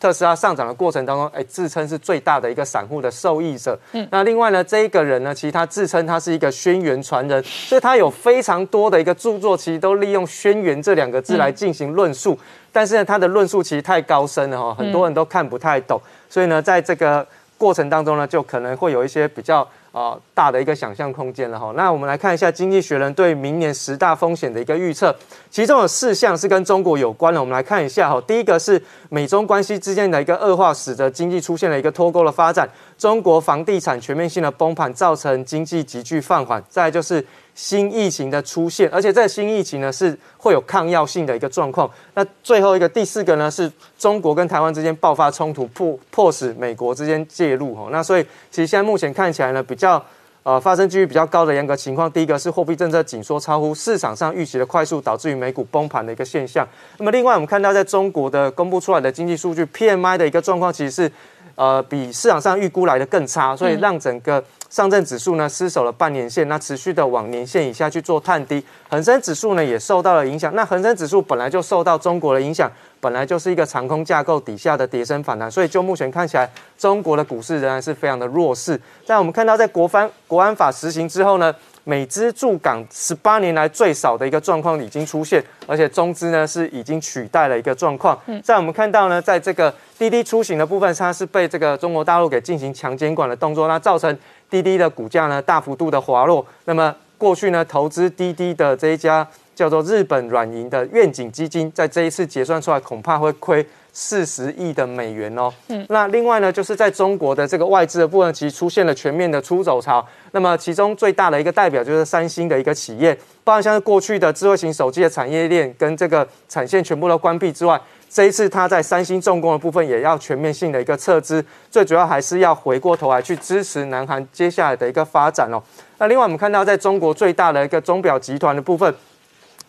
特斯拉上涨的过程当中，哎，自称是最大的一个散户的受益者。嗯，那另外呢，这一个人呢，其实他自称他是一个轩辕传人，所以他有非常多的一个著作，其实都利用“轩辕”这两个字来进行论述。但是呢，他的论述其实太高深了哈，很多人都看不太懂。所以呢，在这个过程当中呢，就可能会有一些比较。啊，大的一个想象空间了哈。那我们来看一下《经济学人》对明年十大风险的一个预测，其中有四项是跟中国有关的。我们来看一下哈。第一个是美中关系之间的一个恶化，使得经济出现了一个脱钩的发展。中国房地产全面性的崩盘，造成经济急剧放缓。再就是。新疫情的出现，而且这个新疫情呢是会有抗药性的一个状况。那最后一个第四个呢，是中国跟台湾之间爆发冲突，迫迫使美国之间介入。哈，那所以其实现在目前看起来呢，比较呃发生几率比较高的严格情况，第一个是货币政策紧缩超乎市场上预期的快速，导致于美股崩盘的一个现象。那么另外我们看到在中国的公布出来的经济数据 PMI 的一个状况，其实是呃比市场上预估来的更差，所以让整个上证指数呢失守了半年线，那持续的往年线以下去做探低，恒生指数呢也受到了影响。那恒生指数本来就受到中国的影响，本来就是一个长空架构底下的跌升反弹，所以就目前看起来，中国的股市仍然是非常的弱势。在我们看到在国翻国安法实行之后呢？美资驻港十八年来最少的一个状况已经出现，而且中资呢是已经取代了一个状况。在我们看到呢，在这个滴滴出行的部分，它是被这个中国大陆给进行强监管的动作，那造成滴滴的股价呢大幅度的滑落。那么过去呢，投资滴滴的这一家叫做日本软银的愿景基金，在这一次结算出来，恐怕会亏。四十亿的美元哦，嗯，那另外呢，就是在中国的这个外资的部分，其实出现了全面的出走潮。那么其中最大的一个代表就是三星的一个企业，包含像是过去的智慧型手机的产业链跟这个产线全部都关闭之外，这一次它在三星重工的部分也要全面性的一个撤资，最主要还是要回过头来去支持南韩接下来的一个发展哦。那另外我们看到，在中国最大的一个钟表集团的部分。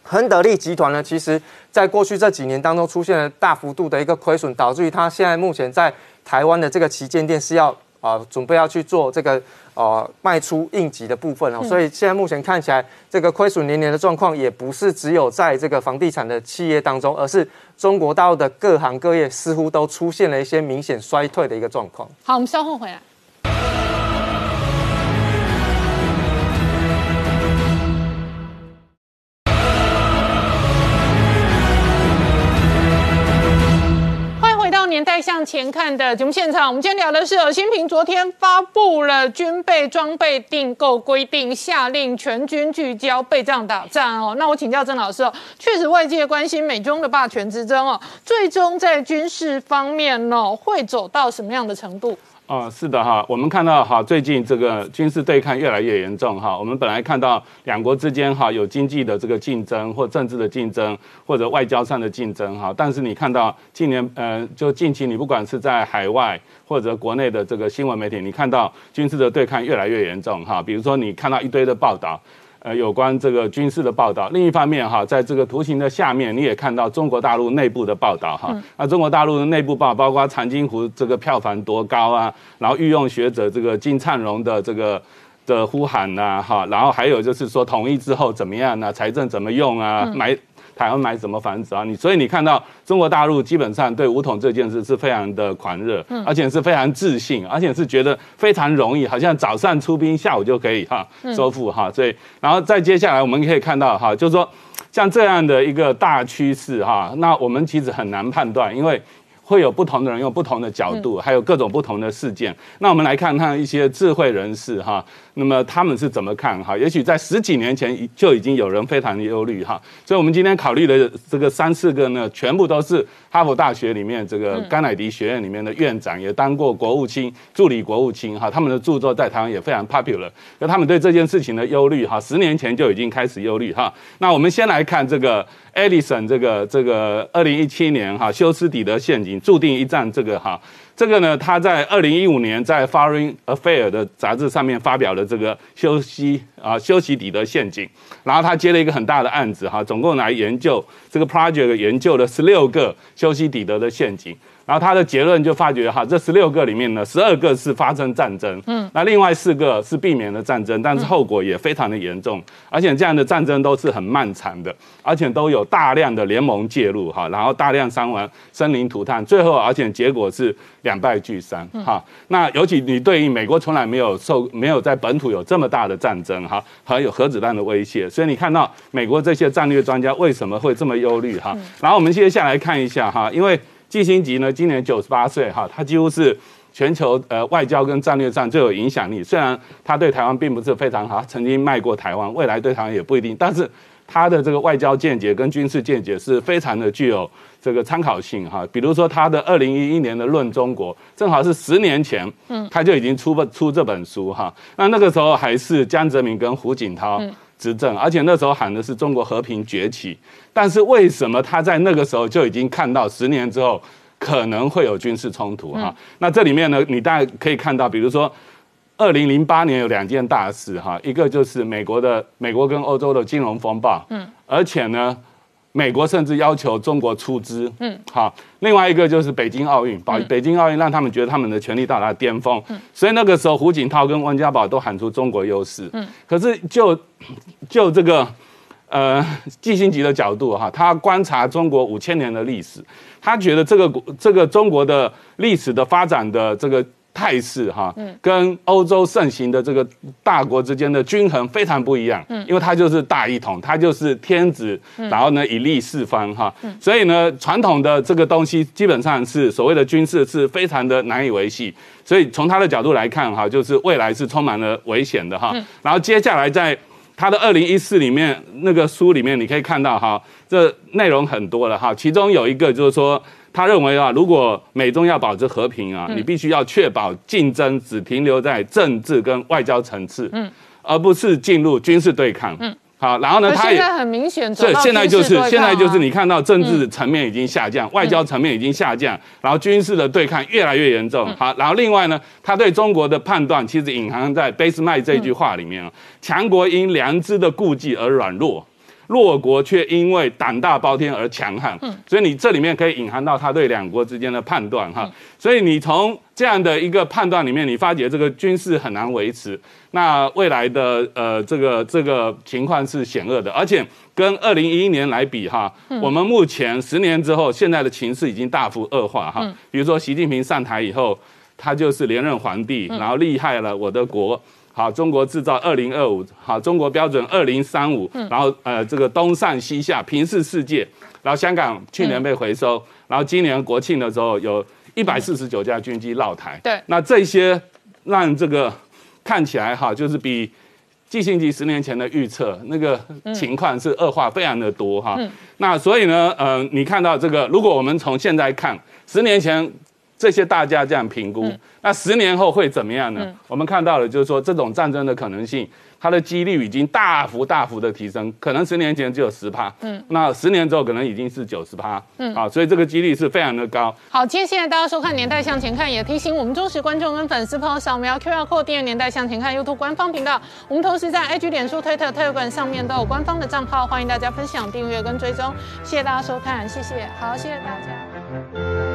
亨德利集团呢，其实在过去这几年当中出现了大幅度的一个亏损，导致于它现在目前在台湾的这个旗舰店是要啊准备要去做这个呃卖出应急的部分哦，所以现在目前看起来这个亏损连连的状况，也不是只有在这个房地产的企业当中，而是中国大陆的各行各业似乎都出现了一些明显衰退的一个状况。好，我们稍后回来。年代向前看的节目现场，我们今天聊的是哦新平昨天发布了军备装备订购规定，下令全军聚焦备战打仗哦。那我请教郑老师哦，确实外界关心美中的霸权之争哦，最终在军事方面哦会走到什么样的程度？哦，是的哈，我们看到哈，最近这个军事对抗越来越严重哈。我们本来看到两国之间哈有经济的这个竞争，或政治的竞争，或者外交上的竞争哈。但是你看到近年呃，就近期你不管是在海外或者国内的这个新闻媒体，你看到军事的对抗越来越严重哈。比如说你看到一堆的报道。呃，有关这个军事的报道。另一方面，哈，在这个图形的下面，你也看到中国大陆内部的报道，哈。那中国大陆的内部报，包括长津湖这个票房多高啊，然后御用学者这个金灿荣的这个的呼喊呐，哈，然后还有就是说统一之后怎么样呢？财政怎么用啊？买。台湾买什么房子啊？你所以你看到中国大陆基本上对武统这件事是非常的狂热，而且是非常自信，而且是觉得非常容易，好像早上出兵，下午就可以哈收复哈。所以，然后再接下来我们可以看到哈，就是说像这样的一个大趋势哈，那我们其实很难判断，因为会有不同的人用不同的角度，还有各种不同的事件。那我们来看看一些智慧人士哈。那么他们是怎么看哈？也许在十几年前就已经有人非常忧虑哈，所以我们今天考虑的这个三四个呢，全部都是哈佛大学里面这个甘乃迪学院里面的院长，也当过国务卿、助理国务卿哈。他们的著作在台湾也非常 popular，那他们对这件事情的忧虑哈，十年前就已经开始忧虑哈。那我们先来看这个 Edison 这个这个二零一七年哈休斯底德陷阱注定一战这个哈。这个呢，他在二零一五年在《Foreign Affair》的杂志上面发表了这个休息啊休息底的陷阱，然后他接了一个很大的案子哈，总共来研究这个 project 研究了十六个休息底德的陷阱。然后他的结论就发觉哈，这十六个里面呢，十二个是发生战争，嗯，那另外四个是避免了战争，但是后果也非常的严重，而且这样的战争都是很漫长的，而且都有大量的联盟介入哈，然后大量伤亡、生灵涂炭，最后而且结果是两败俱伤哈。那尤其你对于美国从来没有受没有在本土有这么大的战争哈，还有核子弹的威胁，所以你看到美国这些战略专家为什么会这么忧虑哈？然后我们接下来看一下哈，因为。季星吉呢，今年九十八岁哈，他几乎是全球呃外交跟战略上最有影响力。虽然他对台湾并不是非常好，曾经卖过台湾，未来对台湾也不一定。但是他的这个外交见解跟军事见解是非常的具有这个参考性哈。比如说他的二零一一年的《论中国》，正好是十年前，嗯，他就已经出不出这本书哈。那那个时候还是江泽民跟胡锦涛。执政，而且那时候喊的是中国和平崛起，但是为什么他在那个时候就已经看到十年之后可能会有军事冲突？哈，那这里面呢，你大概可以看到，比如说二零零八年有两件大事，哈，一个就是美国的美国跟欧洲的金融风暴，嗯，而且呢，美国甚至要求中国出资，嗯，好。另外一个就是北京奥运，北北京奥运让他们觉得他们的权力到达巅峰，嗯，所以那个时候胡锦涛跟温家宝都喊出中国优势，嗯，可是就就这个呃季星级的角度哈，他观察中国五千年的历史，他觉得这个这个中国的历史的发展的这个。态势哈，跟欧洲盛行的这个大国之间的均衡非常不一样，嗯，因为它就是大一统，它就是天子，然后呢以利四方哈，所以呢传统的这个东西基本上是所谓的军事是非常的难以维系，所以从他的角度来看哈，就是未来是充满了危险的哈，然后接下来在他的二零一四里面那个书里面你可以看到哈，这内容很多了哈，其中有一个就是说。他认为啊，如果美中要保持和平啊，你必须要确保竞争只停留在政治跟外交层次，嗯，而不是进入军事对抗，嗯，好，然后呢，他也很明显，对，现在就是现在就是你看到政治层面已经下降，外交层面已经下降，然后军事的对抗越来越严重，好，然后另外呢，他对中国的判断其实隐含在贝斯麦这句话里面啊，强国因良知的顾忌而软弱。弱国却因为胆大包天而强悍，所以你这里面可以隐含到他对两国之间的判断哈。所以你从这样的一个判断里面，你发觉这个军事很难维持，那未来的呃这个这个情况是险恶的，而且跟二零一一年来比哈，我们目前十年之后，现在的情势已经大幅恶化哈。比如说习近平上台以后，他就是连任皇帝，然后厉害了我的国。好，中国制造二零二五，好，中国标准二零三五，然后呃，这个东上西下，平视世界。然后香港去年被回收，然后今年国庆的时候有一百四十九架军机绕台。对，那这些让这个看起来哈，就是比季星级十年前的预测那个情况是恶化非常的多哈。那所以呢，呃，你看到这个，如果我们从现在看，十年前。这些大家这样评估，那十年后会怎么样呢？我们看到了，就是说这种战争的可能性，它的几率已经大幅大幅的提升，可能十年前只有十趴，嗯，那十年之后可能已经是九十趴，嗯，啊，所以这个几率是非常的高。好，今天现在大家收看《年代向前看》，也提醒我们忠实观众跟粉丝朋友扫描 QR Code 订阅《年代向前看》YouTube 官方频道。我们同时在 IG、脸书、推特、特管上面都有官方的账号，欢迎大家分享、订阅跟追踪。谢谢大家收看，谢谢，好，谢谢大家。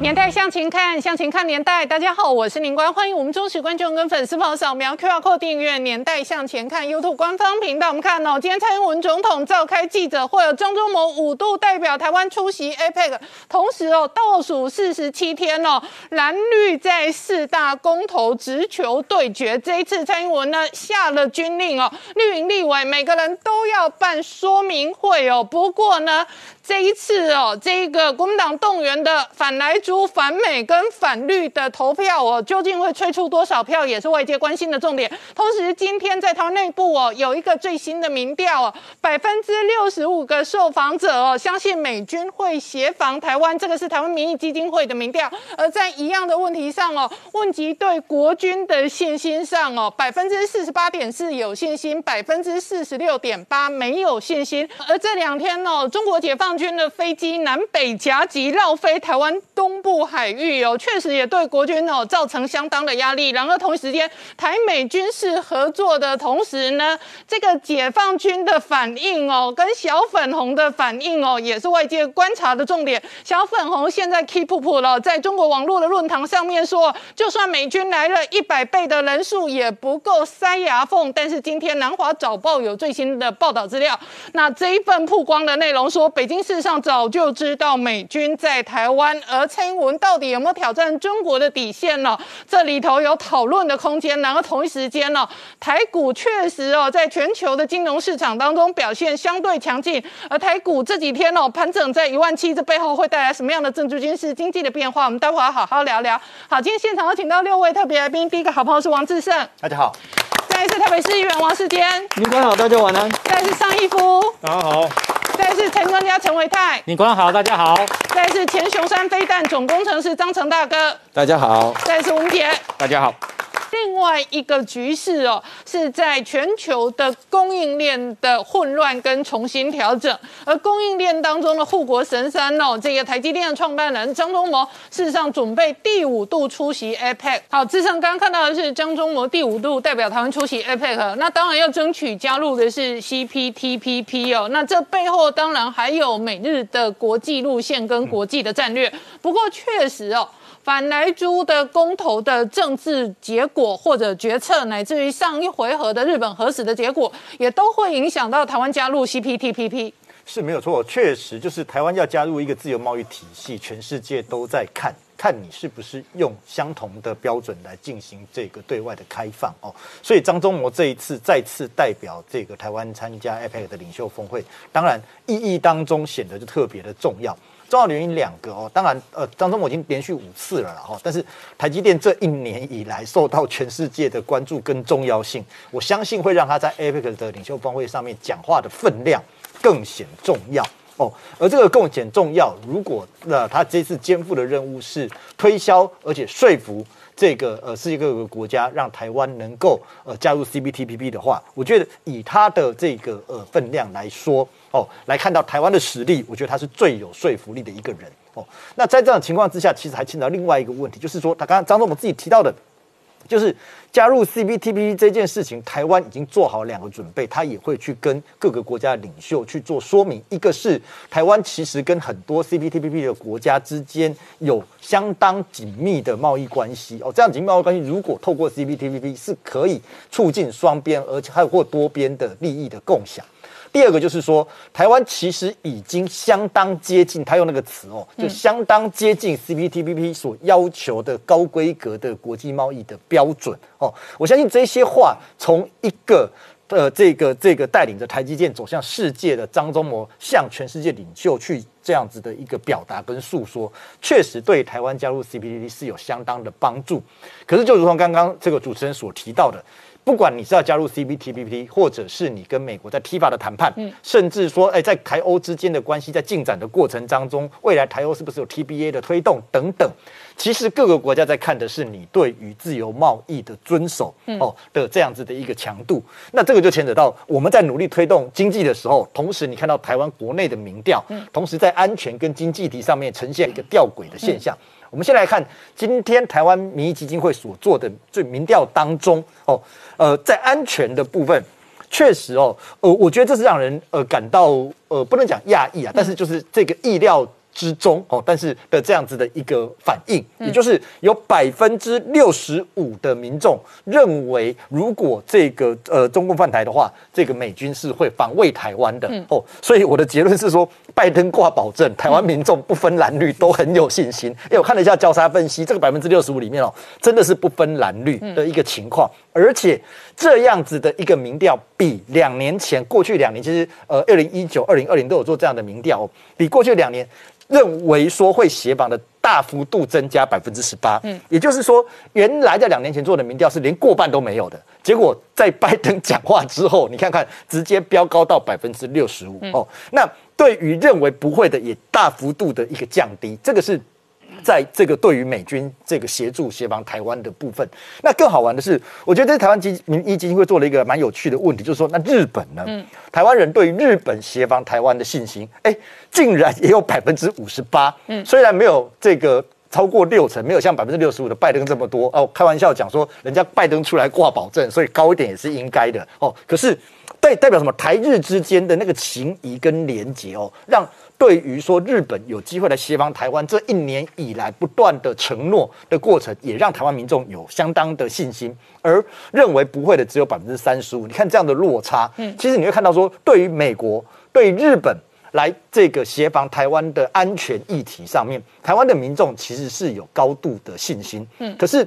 年代向前看，向前看年代。大家好，我是林官，欢迎我们忠实观众跟粉丝朋友扫描 QR Code 订阅《年代向前看》YouTube 官方频道。我们看哦，今天蔡英文总统召开记者会，有张忠谋五度代表台湾出席 APEC，同时哦，倒数四十七天哦，蓝绿在四大公投直球对决。这一次蔡英文呢下了军令哦，绿营立委每个人都要办说明会哦。不过呢。这一次哦，这个国民党动员的反莱猪、反美跟反绿的投票哦，究竟会吹出多少票，也是外界关心的重点。同时，今天在台内部哦，有一个最新的民调哦，百分之六十五个受访者哦，相信美军会协防台湾，这个是台湾民意基金会的民调。而在一样的问题上哦，问及对国军的信心上哦，百分之四十八点四有信心，百分之四十六点八没有信心。而这两天哦，中国解放军的飞机南北夹击绕飞台湾东部海域哦，确实也对国军哦造成相当的压力。然而同一时间，台美军事合作的同时呢，这个解放军的反应哦，跟小粉红的反应哦，也是外界观察的重点。小粉红现在 keep up 了，在中国网络的论坛上面说，就算美军来了一百倍的人数也不够塞牙缝。但是今天南华早报有最新的报道资料，那这一份曝光的内容说，北京。经事实上早就知道美军在台湾，而蔡英文到底有没有挑战中国的底线呢？这里头有讨论的空间。然后同一时间呢，台股确实哦，在全球的金融市场当中表现相对强劲，而台股这几天哦盘整在一万七，这背后会带来什么样的政治军事经济的变化？我们待会儿要好好聊聊。好，今天现场有请到六位特别来宾，第一个好朋友是王志胜，大家好，再一是台北市议员王世坚，您官好，大家晚安。再来是尚义夫，大家好，再来是陈专家陈维泰，你官好，大家好，再来是前雄山飞弹总工程师张成大哥，大家好，再来是吴杰。大家好。另外一个局势哦，是在全球的供应链的混乱跟重新调整，而供应链当中的护国神山哦，这个台积电的创办人张忠谋，事实上准备第五度出席 APEC。好，志胜刚刚看到的是张忠谋第五度代表台湾出席 APEC，那当然要争取加入的是 CPTPP 哦，那这背后当然还有美日的国际路线跟国际的战略。不过确实哦。反莱猪的公投的政治结果或者决策，乃至于上一回合的日本核死的结果，也都会影响到台湾加入 CPTPP。是没有错，确实就是台湾要加入一个自由贸易体系，全世界都在看，看你是不是用相同的标准来进行这个对外的开放哦。所以张忠谋这一次再次代表这个台湾参加 APEC 的领袖峰会，当然意义当中显得就特别的重要。重要原因两个哦，当然，呃，当中我已经连续五次了哈，但是台积电这一年以来受到全世界的关注跟重要性，我相信会让他在 APEC 的领袖峰会上面讲话的分量更显重要哦。而这个更显重要，如果那他这次肩负的任务是推销而且说服这个呃世界各个国家，让台湾能够呃加入 CPTPP 的话，我觉得以他的这个呃分量来说。哦，来看到台湾的实力，我觉得他是最有说服力的一个人哦。那在这种情况之下，其实还牵到另外一个问题，就是说他刚刚张总我们自己提到的，就是加入 CPTPP 这件事情，台湾已经做好两个准备，他也会去跟各个国家领袖去做说明。一个是台湾其实跟很多 CPTPP 的国家之间有相当紧密的贸易关系哦，这样紧密贸易关系如果透过 CPTPP 是可以促进双边而且还有或多边的利益的共享。第二个就是说，台湾其实已经相当接近，他用那个词哦，就相当接近 CPTPP 所要求的高规格的国际贸易的标准哦。我相信这些话，从一个呃这个这个带领着台积电走向世界的张忠谋，向全世界领袖去这样子的一个表达跟诉说，确实对台湾加入 CPTPP 是有相当的帮助。可是，就如同刚刚这个主持人所提到的。不管你是要加入 CPTPP，或者是你跟美国在 TIPA 的谈判，甚至说，哎，在台欧之间的关系在进展的过程当中，未来台欧是不是有 TBA 的推动等等，其实各个国家在看的是你对于自由贸易的遵守哦的这样子的一个强度。那这个就牵扯到我们在努力推动经济的时候，同时你看到台湾国内的民调，同时在安全跟经济题上面呈现一个吊诡的现象。我们先来看今天台湾民意基金会所做的最民调当中哦。呃，在安全的部分，确实哦，呃，我觉得这是让人呃感到呃不能讲讶异啊，但是就是这个意料之中哦，但是的这样子的一个反应，也就是有百分之六十五的民众认为，如果这个呃中共犯台的话，这个美军是会防卫台湾的哦，所以我的结论是说，拜登挂保证，台湾民众不分蓝绿都很有信心。哎，我看了一下交叉分析，这个百分之六十五里面哦，真的是不分蓝绿的一个情况。而且这样子的一个民调，比两年前过去两年，其实呃，二零一九、二零二零都有做这样的民调，比过去两年认为说会协防的大幅度增加百分之十八。嗯，也就是说，原来在两年前做的民调是连过半都没有的，结果在拜登讲话之后，你看看直接飙高到百分之六十五哦。那对于认为不会的，也大幅度的一个降低，这个是。在这个对于美军这个协助协防台湾的部分，那更好玩的是，我觉得这台湾基民意基金会做了一个蛮有趣的问题，就是说，那日本呢？嗯，台湾人对于日本协防台湾的信心，哎，竟然也有百分之五十八。嗯，虽然没有这个超过六成，没有像百分之六十五的拜登这么多哦。开玩笑讲说，人家拜登出来挂保证，所以高一点也是应该的哦。可是代代表什么？台日之间的那个情谊跟连结哦，让。对于说日本有机会来协防台湾，这一年以来不断的承诺的过程，也让台湾民众有相当的信心，而认为不会的只有百分之三十五。你看这样的落差，嗯，其实你会看到说，对于美国、对日本，来这个协防台湾的安全议题上面，台湾的民众其实是有高度的信心。嗯，可是。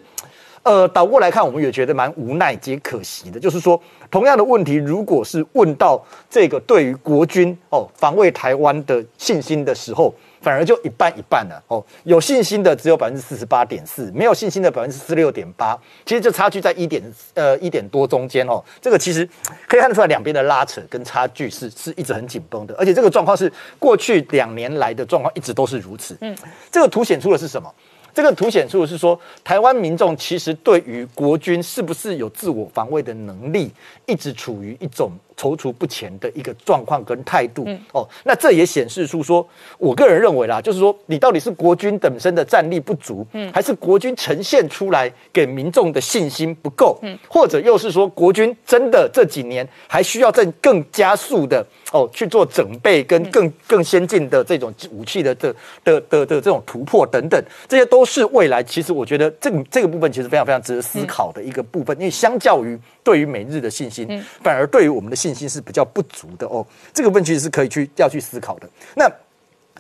呃，倒过来看，我们也觉得蛮无奈且可惜的，就是说，同样的问题，如果是问到这个对于国军哦防卫台湾的信心的时候，反而就一半一半了哦。有信心的只有百分之四十八点四，没有信心的百分之四十六点八，其实就差距在一点呃一点多中间哦。这个其实可以看得出来，两边的拉扯跟差距是是一直很紧绷的，而且这个状况是过去两年来的状况一直都是如此。嗯，这个凸显出的是什么？这个凸显出的是说，台湾民众其实对于国军是不是有自我防卫的能力，一直处于一种。踌躇不前的一个状况跟态度。哦，那这也显示出说，我个人认为啦，就是说你到底是国军本身的战力不足，嗯，还是国军呈现出来给民众的信心不够，嗯，或者又是说国军真的这几年还需要再更加速的哦去做准备跟更更先进的这种武器的的的的的这种突破等等，这些都是未来其实我觉得这个这个部分其实非常非常值得思考的一个部分，因为相较于。对于美日的信心，反而对于我们的信心是比较不足的哦。这个问题是可以去要去思考的。那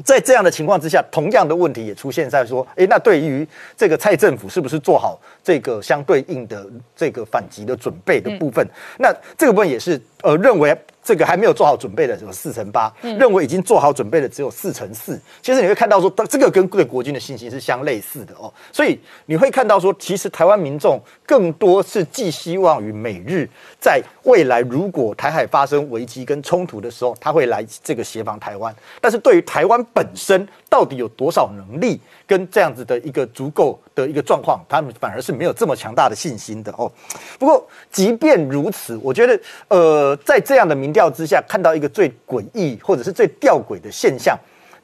在这样的情况之下，同样的问题也出现在说，诶，那对于这个蔡政府是不是做好这个相对应的这个反击的准备的部分？那这个部分也是呃认为。这个还没有做好准备的有四成八，认为已经做好准备的只有四成四。其实你会看到说，这个跟对国军的信心是相类似的哦。所以你会看到说，其实台湾民众更多是寄希望于美日，在未来如果台海发生危机跟冲突的时候，他会来这个协防台湾。但是对于台湾本身到底有多少能力？跟这样子的一个足够的一个状况，他们反而是没有这么强大的信心的哦。不过，即便如此，我觉得，呃，在这样的民调之下，看到一个最诡异或者是最吊诡的现象，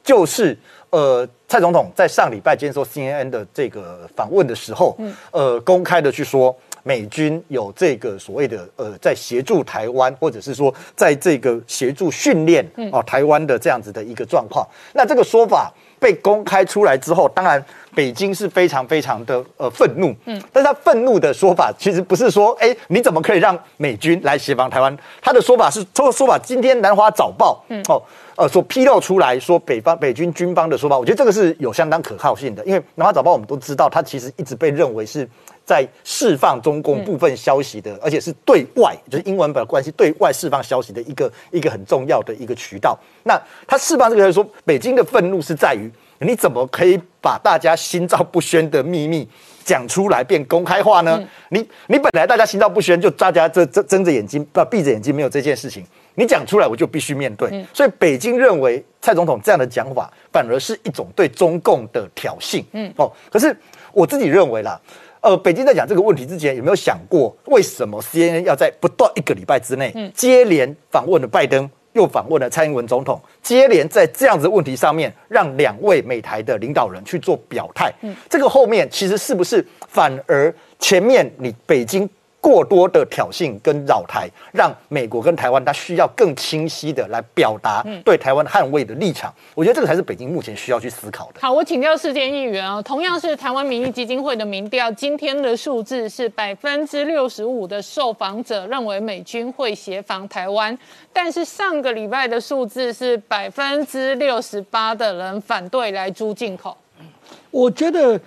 就是呃，蔡总统在上礼拜接受 CNN 的这个访问的时候，呃，公开的去说美军有这个所谓的呃，在协助台湾，或者是说在这个协助训练啊台湾的这样子的一个状况。那这个说法。被公开出来之后，当然北京是非常非常的呃愤怒，嗯，但是他愤怒的说法其实不是说，哎，你怎么可以让美军来协防台湾？他的说法是，这个说法今天南华早报，嗯，哦，呃，所披露出来说北方北军军方的说法，我觉得这个是有相当可靠性的，因为南华早报我们都知道，它其实一直被认为是。在释放中共部分消息的，而且是对外，就是英文本关系对外释放消息的一个一个很重要的一个渠道。那他释放这个说，北京的愤怒是在于，你怎么可以把大家心照不宣的秘密讲出来变公开化呢？你你本来大家心照不宣，就大家这睁睁着眼睛不闭着眼睛没有这件事情，你讲出来我就必须面对。所以北京认为蔡总统这样的讲法，反而是一种对中共的挑衅。嗯哦，可是我自己认为啦。呃，北京在讲这个问题之前，有没有想过为什么 CNN 要在不到一个礼拜之内，接连访问了拜登，又访问了蔡英文总统，接连在这样子问题上面，让两位美台的领导人去做表态？嗯，这个后面其实是不是反而前面你北京？过多的挑衅跟扰台，让美国跟台湾它需要更清晰的来表达对台湾捍卫的立场。我觉得这个才是北京目前需要去思考的。好，我请教世界议员啊，同样是台湾民意基金会的民调，今天的数字是百分之六十五的受访者认为美军会协防台湾，但是上个礼拜的数字是百分之六十八的人反对来租进口。我觉得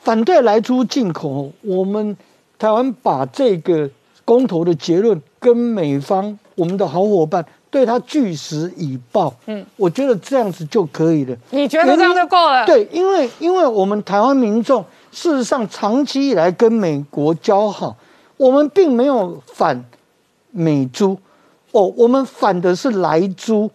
反对来租进口，我们。台湾把这个公投的结论跟美方我们的好伙伴对他据实以报，嗯，我觉得这样子就可以了。你觉得这样就够了？对，因为因为我们台湾民众事实上长期以来跟美国交好，我们并没有反美猪，哦，我们反的是来猪，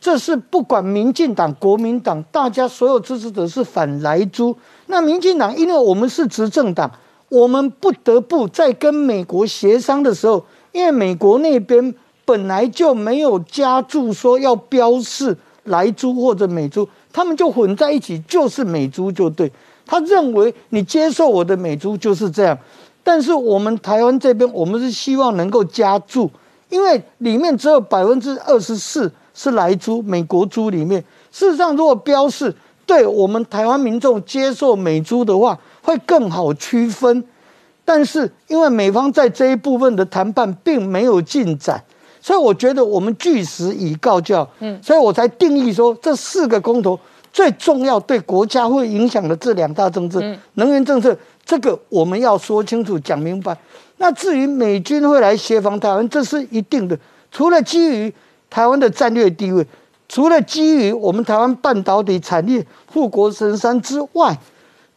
这是不管民进党、国民党，大家所有支持者是反来猪。那民进党因为我们是执政党。我们不得不在跟美国协商的时候，因为美国那边本来就没有加注说要标示来猪或者美猪，他们就混在一起，就是美猪就对。他认为你接受我的美猪就是这样，但是我们台湾这边，我们是希望能够加注，因为里面只有百分之二十四是来猪，美国猪里面，事实上如果标示对我们台湾民众接受美猪的话。会更好区分，但是因为美方在这一部分的谈判并没有进展，所以我觉得我们据实以告教，嗯，所以我才定义说这四个公投最重要对国家会影响的这两大政策，能源政策，这个我们要说清楚讲明白。那至于美军会来协防台湾，这是一定的。除了基于台湾的战略地位，除了基于我们台湾半导体产业富国神山之外，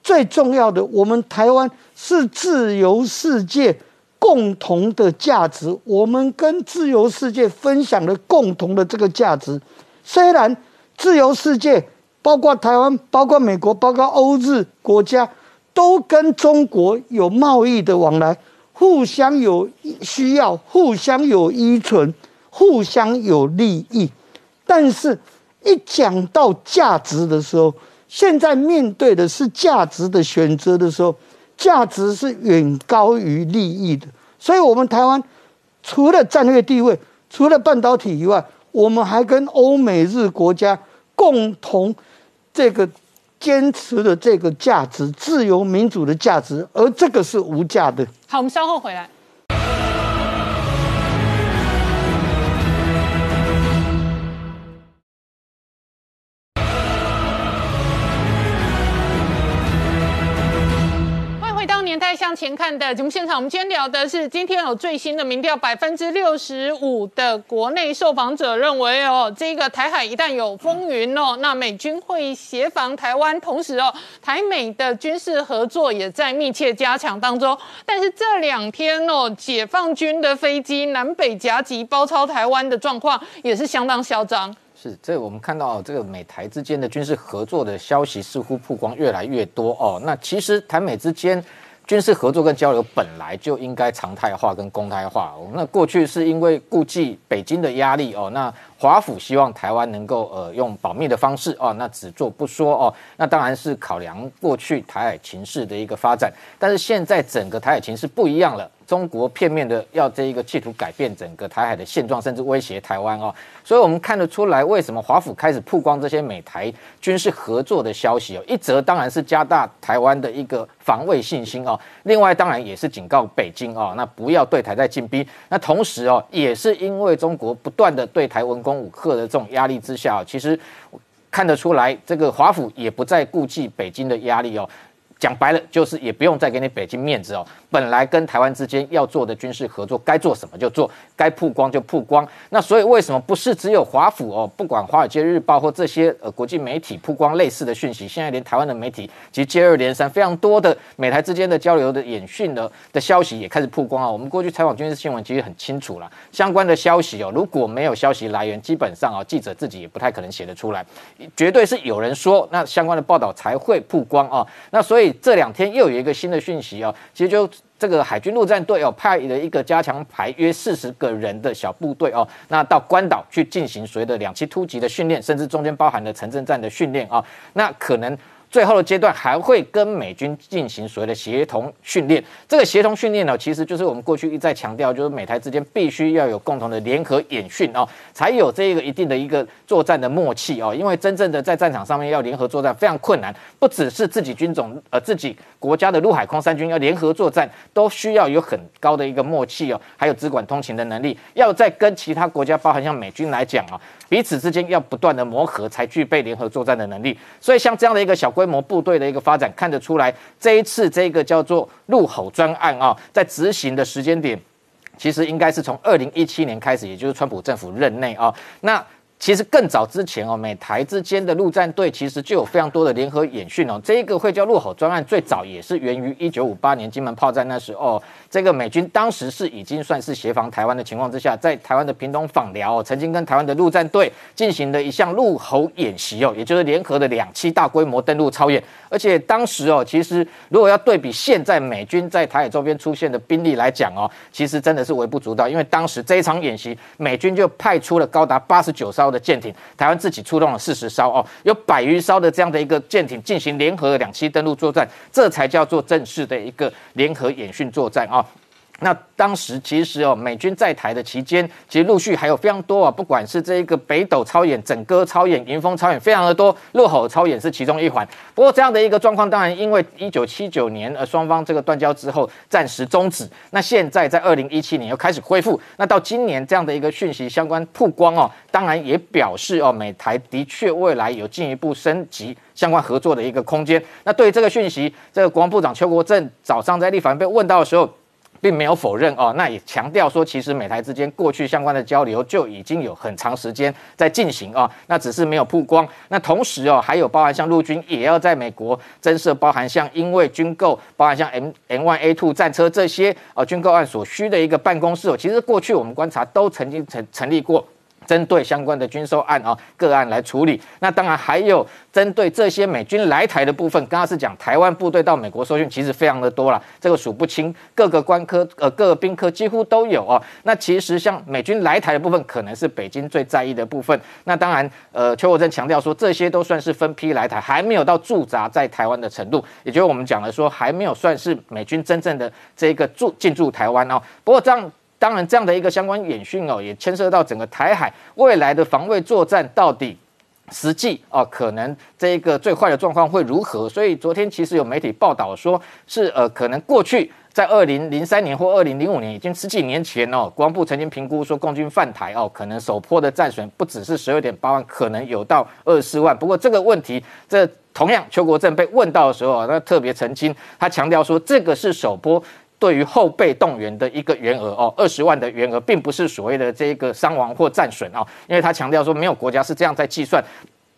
最重要的，我们台湾是自由世界。共同的价值，我们跟自由世界分享了共同的这个价值。虽然自由世界包括台湾、包括美国、包括欧日国家，都跟中国有贸易的往来，互相有需要，互相有依存，互相有利益。但是，一讲到价值的时候，现在面对的是价值的选择的时候。价值是远高于利益的，所以，我们台湾除了战略地位，除了半导体以外，我们还跟欧美日国家共同这个坚持的这个价值，自由民主的价值，而这个是无价的。好，我们稍后回来。向前看的节目现场，我们今天聊的是今天有最新的民调，百分之六十五的国内受访者认为哦，这个台海一旦有风云哦，那美军会协防台湾，同时哦，台美的军事合作也在密切加强当中。但是这两天哦，解放军的飞机南北夹击包抄台湾的状况也是相当嚣张。是，这我们看到这个美台之间的军事合作的消息似乎曝光越来越多哦。那其实台美之间。军事合作跟交流本来就应该常态化跟公开化。那过去是因为顾忌北京的压力哦，那华府希望台湾能够呃用保密的方式哦，那只做不说哦。那当然是考量过去台海情势的一个发展，但是现在整个台海情势不一样了。中国片面的要这一个企图改变整个台海的现状，甚至威胁台湾哦，所以我们看得出来，为什么华府开始曝光这些美台军事合作的消息哦？一则当然是加大台湾的一个防卫信心哦，另外当然也是警告北京哦，那不要对台在进逼。那同时哦，也是因为中国不断的对台文攻武赫的这种压力之下，其实看得出来，这个华府也不再顾忌北京的压力哦。讲白了，就是也不用再给你北京面子哦。本来跟台湾之间要做的军事合作，该做什么就做，该曝光就曝光。那所以为什么不是只有华府哦？不管《华尔街日报》或这些呃国际媒体曝光类似的讯息，现在连台湾的媒体其实接二连三，非常多的美台之间的交流的演训的的消息也开始曝光啊。我们过去采访军事新闻其实很清楚了，相关的消息哦，如果没有消息来源，基本上啊记者自己也不太可能写得出来，绝对是有人说，那相关的报道才会曝光啊。那所以这两天又有一个新的讯息哦，其实就。这个海军陆战队哦派了一个加强排约四十个人的小部队哦，那到关岛去进行所谓的两栖突击的训练，甚至中间包含了城镇战的训练啊，那可能。最后的阶段还会跟美军进行所谓的协同训练。这个协同训练呢，其实就是我们过去一再强调，就是美台之间必须要有共同的联合演训哦，才有这个一定的一个作战的默契哦。因为真正的在战场上面要联合作战非常困难，不只是自己军种呃自己国家的陆海空三军要联合作战，都需要有很高的一个默契哦，还有直管通勤的能力。要在跟其他国家，包含像美军来讲啊，彼此之间要不断的磨合，才具备联合作战的能力。所以像这样的一个小规规模部队的一个发展看得出来，这一次这个叫做入吼专案啊，在执行的时间点，其实应该是从二零一七年开始，也就是川普政府任内啊，那。其实更早之前哦，美台之间的陆战队其实就有非常多的联合演训哦。这一个会叫陆吼专案，最早也是源于一九五八年金门炮战那时候，这个美军当时是已经算是协防台湾的情况之下，在台湾的屏东访寮，曾经跟台湾的陆战队进行了一项陆吼演习哦，也就是联合的两栖大规模登陆超演。而且当时哦，其实如果要对比现在美军在台海周边出现的兵力来讲哦，其实真的是微不足道，因为当时这一场演习，美军就派出了高达八十九艘。的舰艇，台湾自己出动了四十艘哦，有百余艘的这样的一个舰艇进行联合两栖登陆作战，这才叫做正式的一个联合演训作战啊。那当时其实哦，美军在台的期间，其实陆续还有非常多啊，不管是这一个北斗超演、整个超演、迎风超演，非常的多。落吼超演是其中一环。不过这样的一个状况，当然因为一九七九年呃双方这个断交之后暂时终止。那现在在二零一七年又开始恢复。那到今年这样的一个讯息相关曝光哦，当然也表示哦，美台的确未来有进一步升级相关合作的一个空间。那对于这个讯息，这个国防部长邱国正早上在立法院被问到的时候。并没有否认哦，那也强调说，其实美台之间过去相关的交流就已经有很长时间在进行哦，那只是没有曝光。那同时哦，还有包含像陆军也要在美国增设，包含像因为军购，包含像 M M One A Two 战车这些呃军购案所需的一个办公室哦，其实过去我们观察都曾经成成立过。针对相关的军售案啊个案来处理，那当然还有针对这些美军来台的部分，刚刚是讲台湾部队到美国受训，其实非常的多了，这个数不清，各个官科呃各个兵科几乎都有哦。那其实像美军来台的部分，可能是北京最在意的部分。那当然，呃，邱国正强调说，这些都算是分批来台，还没有到驻扎在台湾的程度，也就是我们讲的说，还没有算是美军真正的这个驻进驻台湾哦。不过这样。当然，这样的一个相关演训哦，也牵涉到整个台海未来的防卫作战到底实际哦，可能这一个最坏的状况会如何？所以昨天其实有媒体报道说，是呃，可能过去在二零零三年或二零零五年，已经十几年前哦，国防部曾经评估说，共军犯台哦，可能首波的战损不只是十二点八万，可能有到二十四万。不过这个问题，这同样邱国正被问到的时候啊，他特别澄清，他强调说，这个是首波。对于后备动员的一个员额哦，二十万的员额，并不是所谓的这个伤亡或战损哦，因为他强调说没有国家是这样在计算。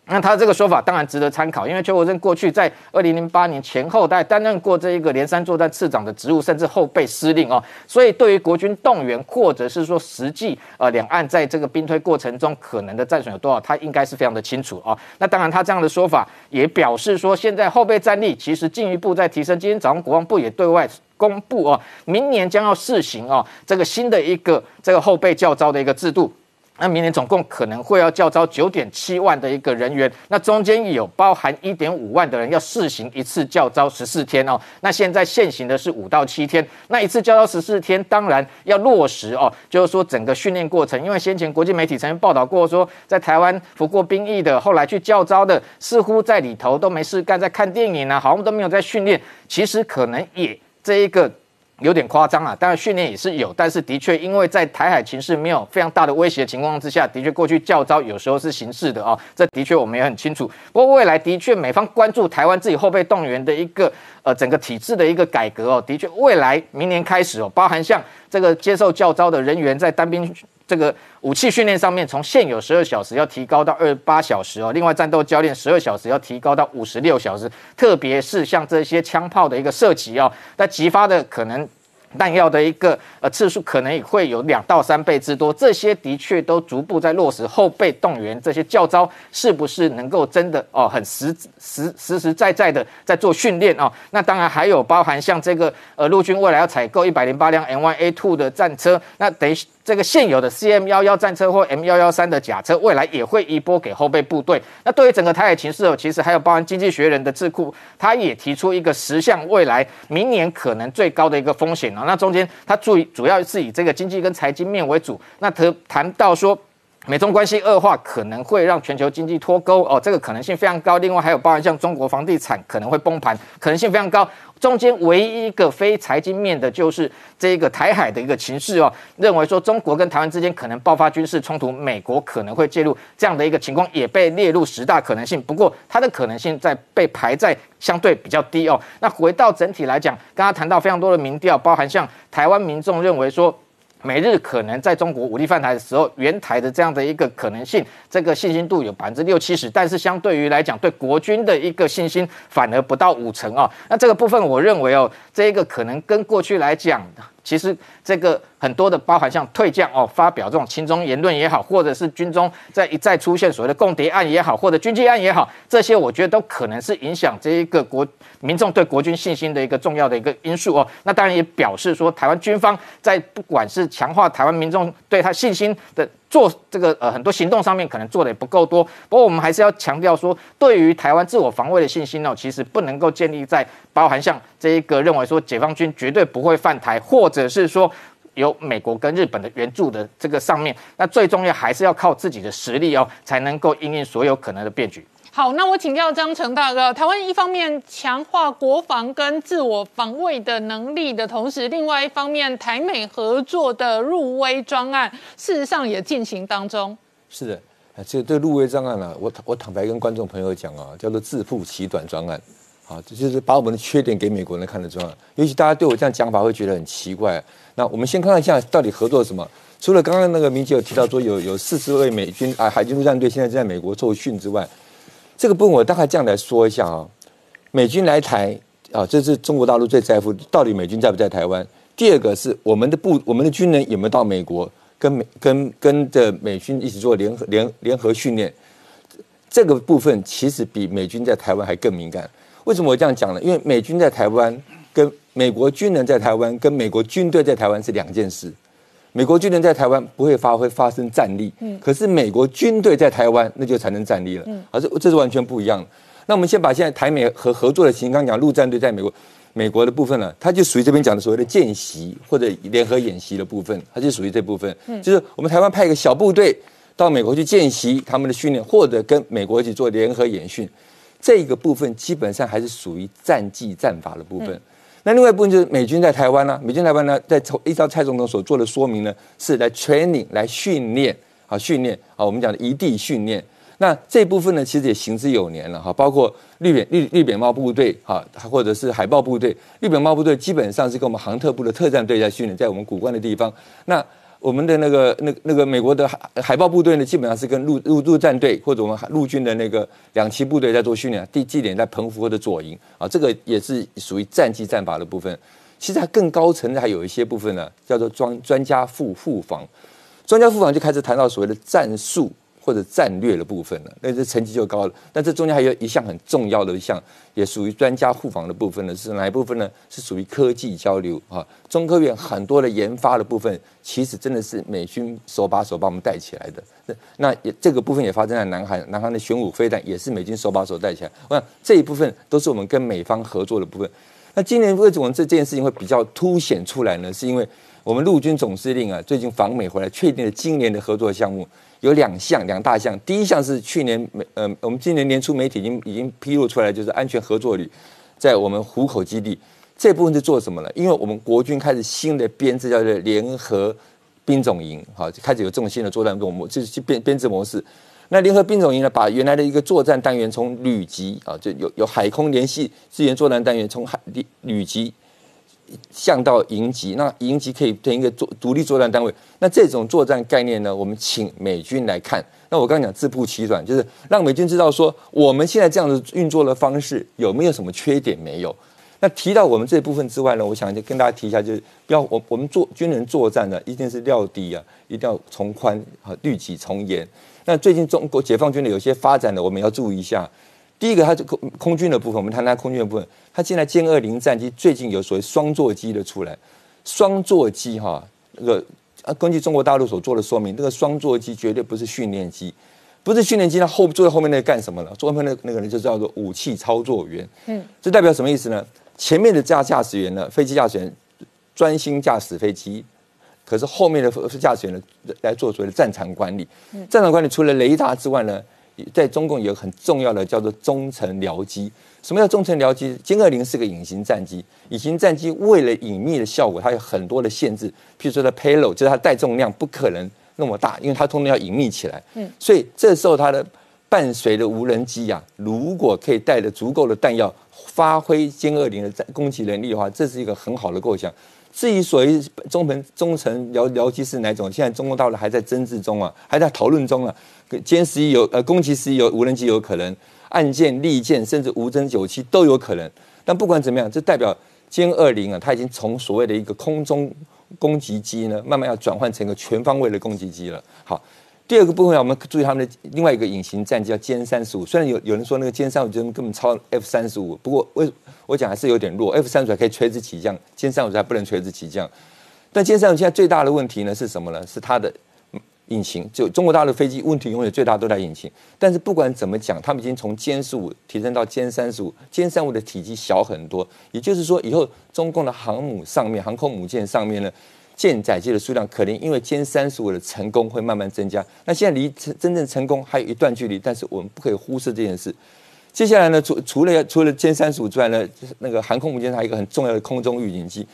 那他这个说法当然值得参考，因为邱国正过去在二零零八年前后，代担任过这一个连三作战次长的职务，甚至后备司令哦，所以对于国军动员或者是说实际呃两岸在这个兵推过程中可能的战损有多少，他应该是非常的清楚哦。那当然他这样的说法也表示说，现在后备战力其实进一步在提升。今天早上国防部也对外公布哦，明年将要试行哦这个新的一个这个后备教招的一个制度。那明年总共可能会要叫招九点七万的一个人员，那中间有包含一点五万的人要试行一次叫招十四天哦。那现在现行的是五到七天，那一次叫招十四天，当然要落实哦，就是说整个训练过程，因为先前国际媒体曾经报道过说，在台湾服过兵役的，后来去叫招的，似乎在里头都没事干，在看电影啊，好像都没有在训练，其实可能也这一个。有点夸张啊，当然训练也是有，但是的确因为在台海情势没有非常大的威胁的情况之下，的确过去教招有时候是形式的啊，这的确我们也很清楚。不过未来的确美方关注台湾自己后备动员的一个呃整个体制的一个改革哦，的确未来明年开始哦，包含像这个接受教招的人员在单兵。这个武器训练上面，从现有十二小时要提高到二十八小时哦。另外，战斗教练十二小时要提高到五十六小时。特别是像这些枪炮的一个射击哦，那激发的可能弹药的一个呃次数，可能也会有两到三倍之多。这些的确都逐步在落实后备动员这些教招，是不是能够真的哦很实实实实在在的在做训练哦？那当然还有包含像这个呃陆军未来要采购一百零八辆 M Y A Two 的战车，那等于。这个现有的 C M 幺幺战车或 M 幺幺三的甲车，未来也会移拨给后备部队。那对于整个台海情势哦，其实还有包含经济学人的智库，他也提出一个十项未来明年可能最高的一个风险啊。那中间他注意主要是以这个经济跟财经面为主。那他谈到说。美中关系恶化可能会让全球经济脱钩哦，这个可能性非常高。另外还有包含像中国房地产可能会崩盘，可能性非常高。中间唯一一个非财经面的就是这个台海的一个情势哦，认为说中国跟台湾之间可能爆发军事冲突，美国可能会介入这样的一个情况也被列入十大可能性。不过它的可能性在被排在相对比较低哦。那回到整体来讲，刚刚谈到非常多的民调，包含像台湾民众认为说。美日可能在中国武力犯台的时候，援台的这样的一个可能性，这个信心度有百分之六七十，但是相对于来讲，对国军的一个信心反而不到五成啊。那这个部分，我认为哦，这一个可能跟过去来讲。其实这个很多的包含像退将哦，发表这种亲中言论也好，或者是军中在一再出现所谓的共谍案也好，或者军机案也好，这些我觉得都可能是影响这一个国民众对国军信心的一个重要的一个因素哦。那当然也表示说，台湾军方在不管是强化台湾民众对他信心的。做这个呃很多行动上面可能做的也不够多。不过我们还是要强调说，对于台湾自我防卫的信心呢，其实不能够建立在包含像这一个认为说解放军绝对不会犯台，或者是说。有美国跟日本的援助的这个上面，那最重要还是要靠自己的实力哦，才能够应应所有可能的变局。好，那我请教张成大哥，台湾一方面强化国防跟自我防卫的能力的同时，另外一方面台美合作的入威专案，事实上也进行当中。是的，这这入威专案呢，我我坦白跟观众朋友讲啊，叫做自负其短专案。好，这就是把我们的缺点给美国人看的专案。尤其大家对我这样讲法会觉得很奇怪。那我们先看看一下到底合作什么。除了刚刚那个民姐有提到说有有四十位美军啊海军陆战队现在在美国受训之外，这个部分我大概这样来说一下啊。美军来台啊，这是中国大陆最在乎到底美军在不在台湾。第二个是我们的部我们的军人有没有到美国跟美跟跟着美军一起做联合联联合训练，这个部分其实比美军在台湾还更敏感。为什么我这样讲呢？因为美军在台湾跟美国军人在台湾跟美国军队在台湾是两件事。美国军人在台湾不会发挥发生战力，嗯，可是美国军队在台湾那就产生战力了，嗯，而这这是完全不一样的。那我们先把现在台美和合作的情况讲，陆战队在美国美国的部分呢，它就属于这边讲的所谓的见习或者联合演习的部分，它就属于这部分，嗯，就是我们台湾派一个小部队到美国去见习他们的训练，或者跟美国一起做联合演训。这个部分基本上还是属于战技战法的部分。那另外一部分就是美军在台湾呢，美军台湾呢，在依照蔡总统所做的说明呢，是来 training 来训练啊，训练啊，我们讲的一地训练。那这部分呢，其实也行之有年了哈，包括绿扁绿绿扁帽部队哈，或者是海豹部队，绿扁帽部队基本上是跟我们航特部的特战队在训练，在我们古关的地方。那我们的那个、那、那个美国的海海豹部队呢，基本上是跟陆陆陆战队或者我们陆军的那个两栖部队在做训练，地地点在澎湖或者左营啊，这个也是属于战机战法的部分。其实它更高层的还有一些部分呢，叫做专专家副副防，专家副防就开始谈到所谓的战术。或者战略的部分了，那这成绩就高了。但这中间还有一项很重要的一项，也属于专家互访的部分呢，是哪一部分呢？是属于科技交流啊。中科院很多的研发的部分，其实真的是美军手把手把我们带起来的。那那也这个部分也发生在南韩，南韩的玄武飞弹也是美军手把手带起来。我想这一部分都是我们跟美方合作的部分。那今年为什么这件事情会比较凸显出来呢？是因为我们陆军总司令啊，最近访美回来，确定了今年的合作项目。有两项两大项，第一项是去年媒呃，我们今年年初媒体已经已经披露出来，就是安全合作旅，在我们虎口基地这部分是做什么了？因为我们国军开始新的编制，叫做联合兵种营，好，开始有这种新的作战模，就是编编制模式。那联合兵种营呢，把原来的一个作战单元从旅级啊，就有有海空联系支援作战单元，从海旅旅级。降到营级，那营级可以成一个作独立作战单位。那这种作战概念呢，我们请美军来看。那我刚刚讲自不其短，就是让美军知道说，我们现在这样子运作的方式有没有什么缺点没有？那提到我们这部分之外呢，我想就跟大家提一下，就是要我我们做军人作战呢，一定是料敌啊，一定要从宽啊，律己从严。那最近中国解放军的有些发展呢，我们要注意一下。第一个，它就空空军的部分，我们谈谈空军的部分。它现在歼二零战机最近有所谓双座机的出来，双座机哈，那个啊，根据中国大陆所做的说明，那个双座机绝对不是训练机，不是训练机，那后坐在后面那个干什么了？坐后面那那个人就叫做武器操作员。嗯，这代表什么意思呢？前面的驾驾驶员呢，飞机驾驶员专心驾驶飞机，可是后面的驾驶员呢，来做所谓的战场管理。战场管理除了雷达之外呢？在中共有很重要的叫做中程僚机。什么叫中程僚机？歼二零是个隐形战机，隐形战机为了隐秘的效果，它有很多的限制。譬如说它 payload，就是它带重量不可能那么大，因为它通常要隐秘起来。嗯，所以这时候它的伴随的无人机呀，如果可以带着足够的弹药，发挥歼二零的战攻击能力的话，这是一个很好的构想。至于所谓中程中程僚僚机是哪种，现在中国大陆还在争执中啊，还在讨论中啊。歼十一有呃，攻击十一有无人机有可能，岸舰、利舰甚至无侦九七都有可能。但不管怎么样，这代表歼二零啊，它已经从所谓的一个空中攻击机呢，慢慢要转换成一个全方位的攻击机了。好，第二个部分我们注意他们的另外一个隐形战机叫歼三十五。虽然有有人说那个歼三十五根本超 F 三十五，不过为我讲还是有点弱。F 三十五还可以垂直起降，歼三十五还不能垂直起降。但歼三十五现在最大的问题呢是什么呢？是它的。引擎，就中国大陆飞机问题永远最大都在引擎。但是不管怎么讲，他们已经从歼十五提升到歼三十五，歼三五的体积小很多。也就是说，以后中共的航母上面、航空母舰上面呢，舰载机的数量可能因为歼三十五的成功会慢慢增加。那现在离真正成功还有一段距离，但是我们不可以忽视这件事。接下来呢，除除了除了歼三十五之外呢，就是那个航空母舰上还有一个很重要的空中预警机。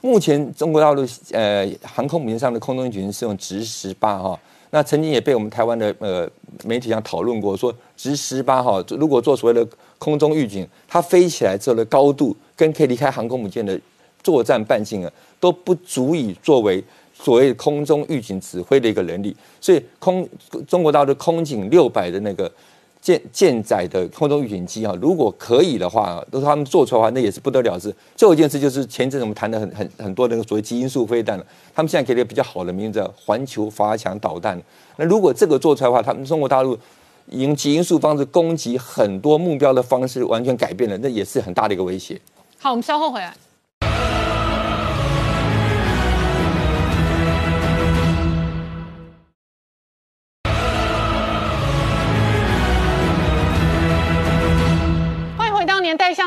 目前中国大陆呃航空母舰上的空中预警是用直十八哈，那曾经也被我们台湾的呃媒体上讨论过，说直十八哈如果做所谓的空中预警，它飞起来之后的高度跟可以离开航空母舰的作战半径啊都不足以作为所谓空中预警指挥的一个能力，所以空中国大陆空警六百的那个。舰舰载的空中预警机啊，如果可以的话，都是他们做出来的话，那也是不得了之。最后一件事就是前阵子我们谈的很很很多那个所谓基因素飞弹了，他们现在给了比较好的名字——环球发强导弹。那如果这个做出来的话，他们中国大陆用基因素方式攻击很多目标的方式完全改变了，那也是很大的一个威胁。好，我们稍后回来。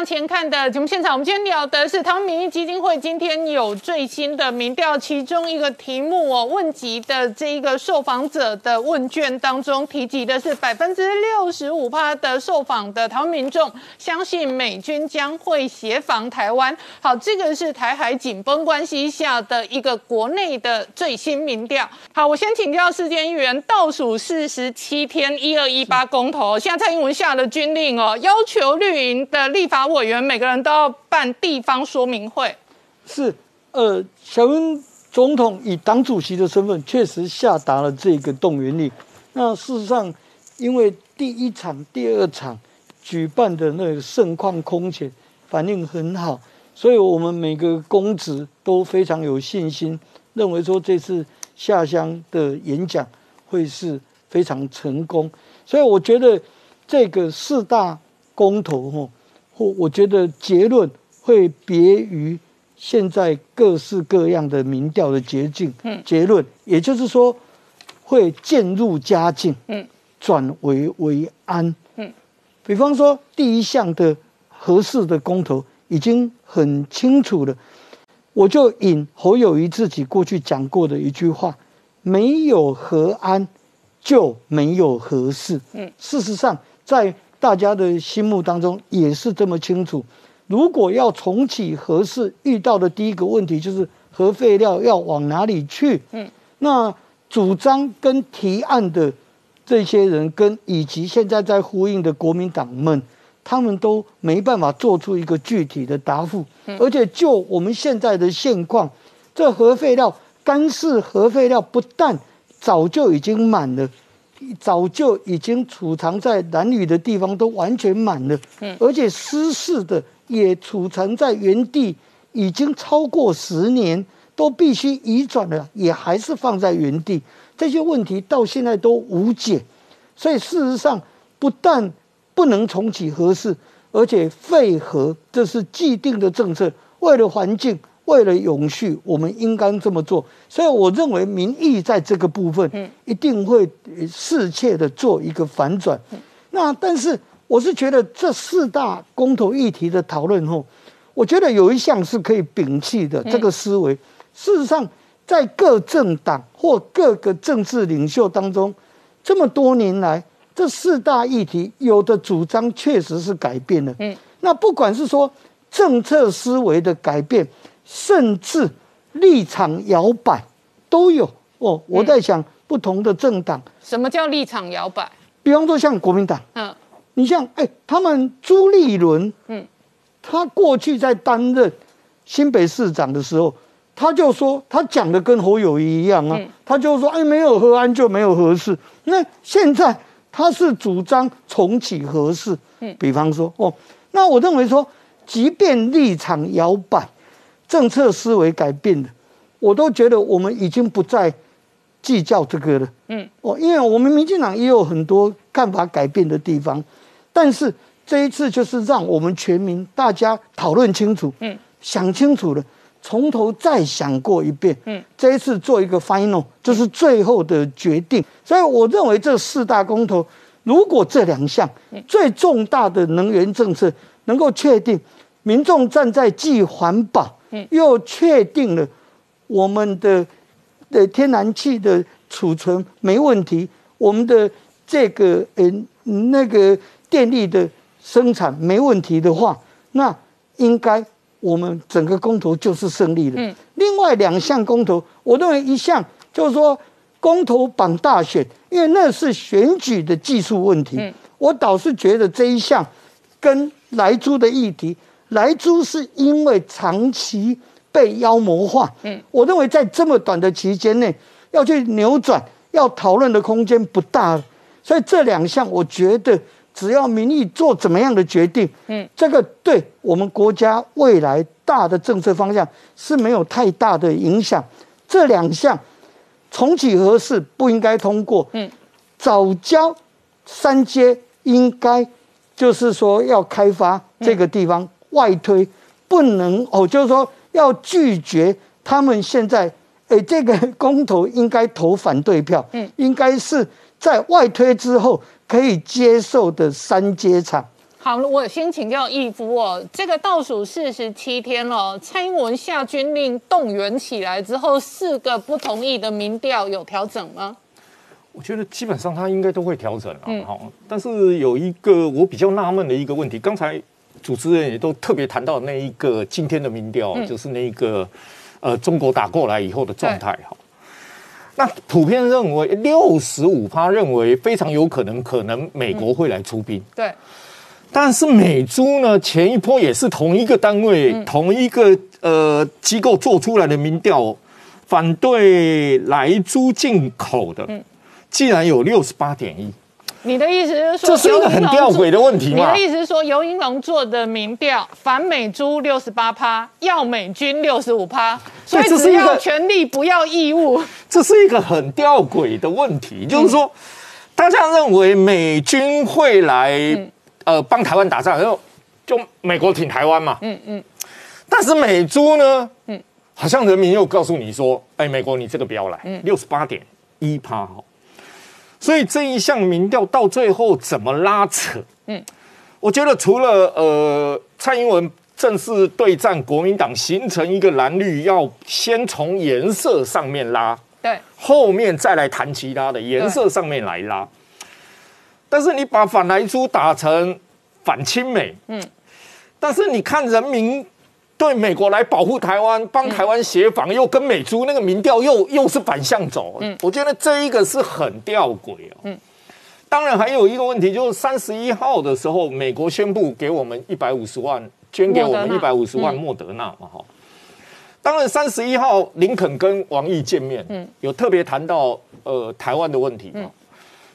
前看的节目现场，我们今天聊的是台湾民意基金会今天有最新的民调，其中一个题目哦，问及的这一个受访者的问卷当中提及的是百分之六十五趴的受访的台湾民众相信美军将会协防台湾。好，这个是台海紧绷关系下的一个国内的最新民调。好，我先请教世界议员，倒数四十七天，一二一八公投，现在蔡英文下了军令哦，要求绿营的。立法委委员每个人都要办地方说明会，是，呃，小英总统以党主席的身份确实下达了这个动员令。那事实上，因为第一场、第二场举办的那个盛况空前，反应很好，所以我们每个公职都非常有信心，认为说这次下乡的演讲会是非常成功。所以我觉得这个四大公投，吼。我我觉得结论会别于现在各式各样的民调的捷径。嗯，结论也就是说会渐入佳境。嗯，转危为安。嗯，比方说第一项的合适的公投已经很清楚了，我就引侯友谊自己过去讲过的一句话：没有和安就没有合适。嗯，事实上在。大家的心目当中也是这么清楚。如果要重启核试，遇到的第一个问题就是核废料要往哪里去？嗯，那主张跟提案的这些人，跟以及现在在呼应的国民党们，他们都没办法做出一个具体的答复。而且就我们现在的现况，这核废料干式核废料不但早就已经满了。早就已经储藏在男女的地方都完全满了，嗯，而且失事的也储藏在原地，已经超过十年，都必须移转了，也还是放在原地。这些问题到现在都无解，所以事实上不但不能重启核试，而且废核这是既定的政策，为了环境。为了永续，我们应该这么做。所以我认为民意在这个部分，一定会适切的做一个反转。那但是我是觉得这四大公投议题的讨论后，我觉得有一项是可以摒弃的这个思维。事实上，在各政党或各个政治领袖当中，这么多年来，这四大议题有的主张确实是改变了。嗯，那不管是说政策思维的改变。甚至立场摇摆都有哦。我在想，不同的政党，什么叫立场摇摆？比方说像国民党，嗯，你像哎，他们朱立伦，嗯，他过去在担任新北市长的时候，他就说他讲的跟侯友谊一样啊，他就说哎，没有和安就没有合适。那现在他是主张重启合适，嗯，比方说哦，那我认为说，即便立场摇摆。政策思维改变了，我都觉得我们已经不再计较这个了。嗯，哦，因为我们民进党也有很多看法改变的地方，但是这一次就是让我们全民大家讨论清楚，嗯，想清楚了，从头再想过一遍，嗯，这一次做一个 final，就是最后的决定。所以我认为这四大公投，如果这两项最重大的能源政策能够确定，民众站在既环保，又确定了我们的的天然气的储存没问题，我们的这个呃那个电力的生产没问题的话，那应该。我们整个公投就是胜利了。嗯，另外两项公投，我认为一项就是说公投绑大选，因为那是选举的技术问题。嗯，我倒是觉得这一项跟莱猪的议题，莱猪是因为长期被妖魔化。嗯，我认为在这么短的期间内要去扭转，要讨论的空间不大。所以这两项，我觉得。只要民意做怎么样的决定，嗯，这个对我们国家未来大的政策方向是没有太大的影响。这两项重启合适不应该通过，嗯，早交三阶应该就是说要开发这个地方外推，不能哦，就是说要拒绝他们现在，哎，这个公投应该投反对票，嗯，应该是在外推之后。可以接受的三阶场。好，我先请教义夫哦，这个倒数四十七天了，蔡英文下军令动员起来之后，四个不同意的民调有调整吗？我觉得基本上他应该都会调整了，好，但是有一个我比较纳闷的一个问题，刚才主持人也都特别谈到那一个今天的民调，就是那一个呃中国打过来以后的状态哈。那普遍认为六十五趴认为非常有可能，可能美国会来出兵。对，但是美珠呢，前一波也是同一个单位、同一个呃机构做出来的民调，反对来猪进口的，竟然有六十八点一。你的意思是说，这是一个很吊诡的问题吗？你的意思是说，尤英龙做的民调反美猪六十八趴，要美军六十五趴，所以只要权利不要义务。这是一个很吊诡的问题，就是说，大家认为美军会来呃帮台湾打仗，然后就美国挺台湾嘛。嗯嗯。但是美猪呢，嗯，好像人民又告诉你说，哎，美国你这个不要来，六十八点一趴哈。所以这一项民调到最后怎么拉扯？嗯，我觉得除了呃蔡英文正式对战国民党，形成一个蓝绿，要先从颜色上面拉，对，后面再来谈其他的颜色上面来拉。但是你把反来猪打成反亲美，嗯，但是你看人民。对美国来保护台湾，帮台湾协防，又跟美猪那个民调又又是反向走，嗯，我觉得这一个是很吊诡哦。嗯，当然还有一个问题，就是三十一号的时候，美国宣布给我们一百五十万，捐给我们一百五十万莫德纳嘛，哈。当然三十一号林肯跟王毅见面，嗯，有特别谈到呃台湾的问题嘛。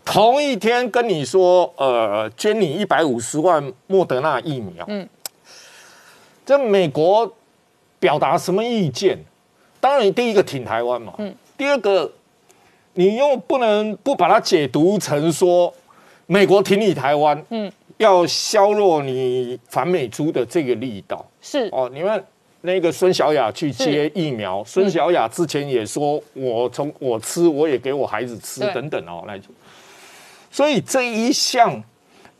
同一天跟你说，呃，捐你一百五十万莫德纳疫苗，嗯。这美国表达什么意见？当然，第一个挺台湾嘛。嗯。第二个，你又不能不把它解读成说美国挺你台湾，嗯，要削弱你反美猪的这个力道。是哦，你们那个孙小雅去接疫苗，孙小雅之前也说，我从我吃，我也给我孩子吃，等等哦，那种。所以这一项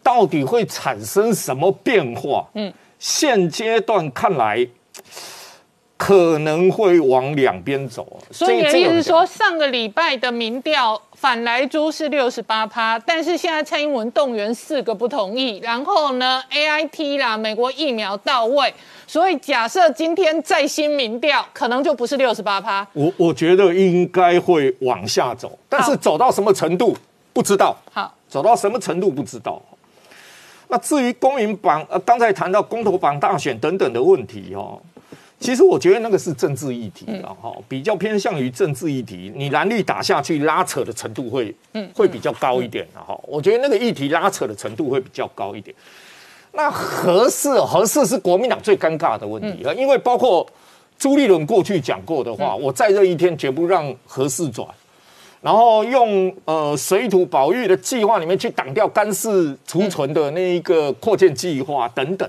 到底会产生什么变化？嗯。现阶段看来，可能会往两边走。所以你的意思是说，上个礼拜的民调反来猪是六十八趴，但是现在蔡英文动员四个不同意，然后呢，A I T 啦，美国疫苗到位，所以假设今天再新民调，可能就不是六十八趴。我我觉得应该会往下走，但是走到什么程度不知道。好，走到什么程度不知道。那至于公民榜，呃，刚才谈到公投榜大选等等的问题哦，其实我觉得那个是政治议题了哈，比较偏向于政治议题。你蓝绿打下去，拉扯的程度会，嗯，会比较高一点的哈。我觉得那个议题拉扯的程度会比较高一点。那合适合适是国民党最尴尬的问题啊，因为包括朱立伦过去讲过的话，我再热一天绝不让合适转。然后用呃水土保育的计划里面去挡掉干式储存的那一个扩建计划等等，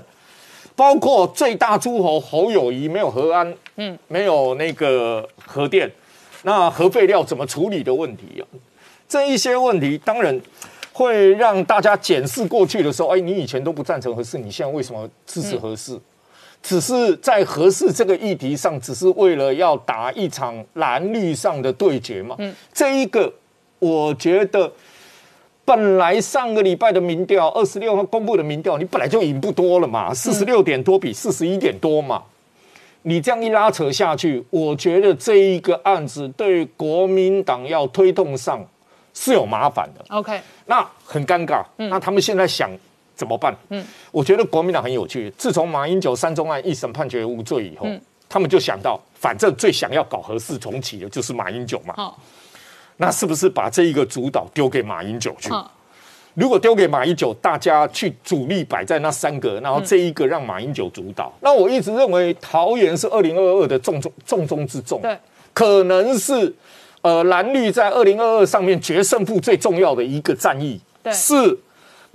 包括最大诸侯侯友谊没有核安，嗯，没有那个核电，那核废料怎么处理的问题啊？这一些问题当然会让大家检视过去的时候，哎，你以前都不赞成核四，你现在为什么支持核试？只是在合适这个议题上，只是为了要打一场蓝绿上的对决嘛？嗯，这一个我觉得。本来上个礼拜的民调，二十六号公布的民调，你本来就赢不多了嘛，四十六点多比四十一点多嘛，你这样一拉扯下去，我觉得这一个案子对国民党要推动上是有麻烦的。OK，那很尴尬。那他们现在想怎么办？嗯，我觉得国民党很有趣。自从马英九三中案一审判决无罪以后，他们就想到，反正最想要搞核四重启的就是马英九嘛。好。那是不是把这一个主导丢给马英九去？如果丢给马英九，大家去主力摆在那三个，然后这一个让马英九主导。那我一直认为桃园是二零二二的重中重中之重，对，可能是呃蓝绿在二零二二上面决胜负最重要的一个战役。对，是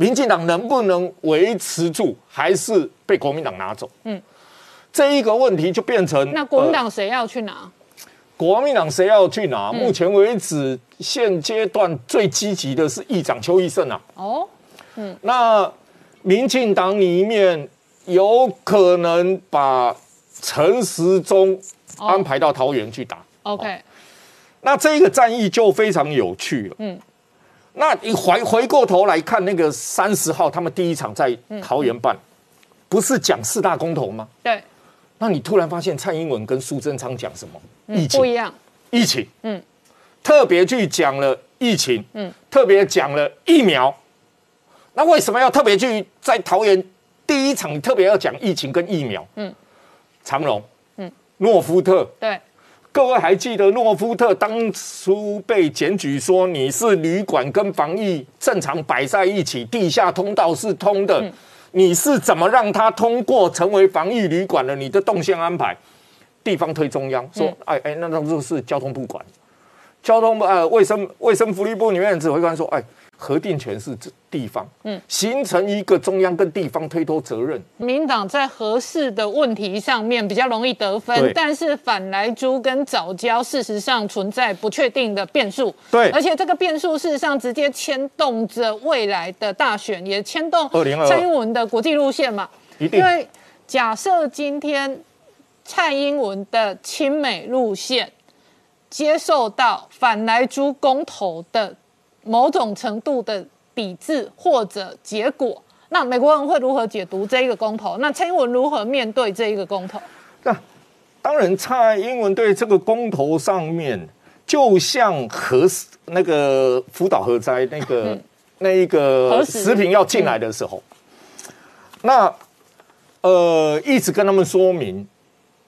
民进党能不能维持住，还是被国民党拿走？嗯，这一个问题就变成那国民党谁要去拿？国民党谁要去拿？目前为止，现阶段最积极的是议长邱义胜啊。哦，嗯，那民进党里面有可能把陈时中安排到桃园去打。OK，那这个战役就非常有趣了。嗯，那你回回过头来看，那个三十号他们第一场在桃园办，不是讲四大公投吗？对。那你突然发现蔡英文跟苏贞昌讲什么？疫情不一样，疫情，嗯，特别去讲了疫情，嗯，特别讲了疫苗。那为什么要特别去在桃园第一场特别要讲疫情跟疫苗？嗯，长荣，嗯，诺夫特，对，各位还记得诺夫特当初被检举说你是旅馆跟防疫正常摆在一起，地下通道是通的。你是怎么让他通过成为防疫旅馆的？你的动线安排，地方推中央说，哎哎，那那就是交通部管，交通部呃卫生卫生福利部里面指挥官说，哎。核定权是地方，嗯，形成一个中央跟地方推脱责任。民党在合适的问题上面比较容易得分，但是反来珠跟早教事实上存在不确定的变数。对，而且这个变数事实上直接牵动着未来的大选，也牵动蔡英文的国际路线嘛。因为假设今天蔡英文的亲美路线接受到反来珠公投的。某种程度的抵制或者结果，那美国人会如何解读这一个公投？那蔡英文如何面对这一个公投？那当然，蔡英文对这个公投上面，就像核那个福岛核灾那个那一个食品要进来的时候，那呃一直跟他们说明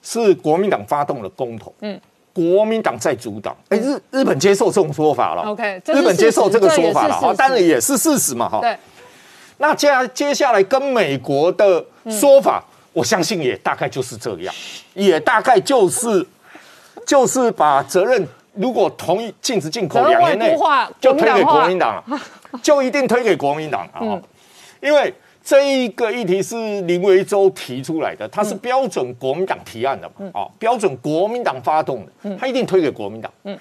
是国民党发动了公投。嗯。国民党在主导，哎，日日本接受这种说法了。OK，日本接受这个说法了，哈，当然也是事实嘛，哈。对。那接接下来跟美国的说法，我相信也大概就是这样，也大概就是就是把责任，如果同意禁止进口两年内，就推给国民党，就一定推给国民党啊，因为。这一个议题是林维洲提出来的，他是标准国民党提案的嘛？哦，标准国民党发动的，他一定推给国民党。嗯，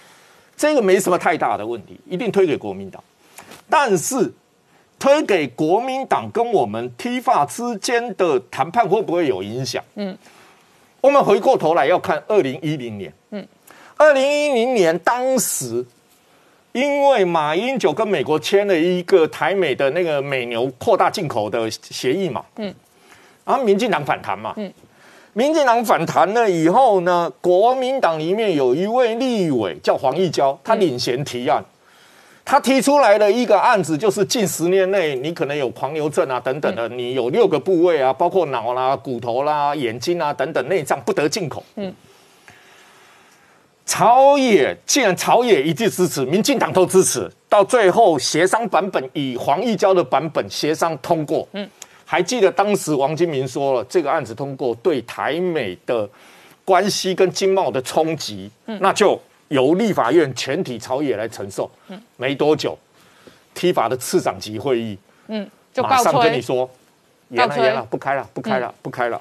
这个没什么太大的问题，一定推给国民党。但是推给国民党跟我们 T 法之间的谈判会不会有影响？嗯，我们回过头来要看二零一零年。嗯，二零一零年当时。因为马英九跟美国签了一个台美的那个美牛扩大进口的协议嘛，嗯，然后民进党反弹嘛，嗯，民进党反弹了以后呢，国民党里面有一位立委叫黄义交，他领衔提案，他提出来的一个案子就是近十年内你可能有狂牛症啊等等的，你有六个部位啊，包括脑啦、骨头啦、眼睛啊等等内脏不得进口，嗯。朝野既然朝野一致支持，民进党都支持，到最后协商版本以黄义交的版本协商通过。嗯，还记得当时王金明说了，这个案子通过对台美的关系跟经贸的冲击，那就由立法院全体朝野来承受。嗯，没多久，提法的次长级会议，嗯，马上跟你说，延了，延了，不开了，不开了，不开了。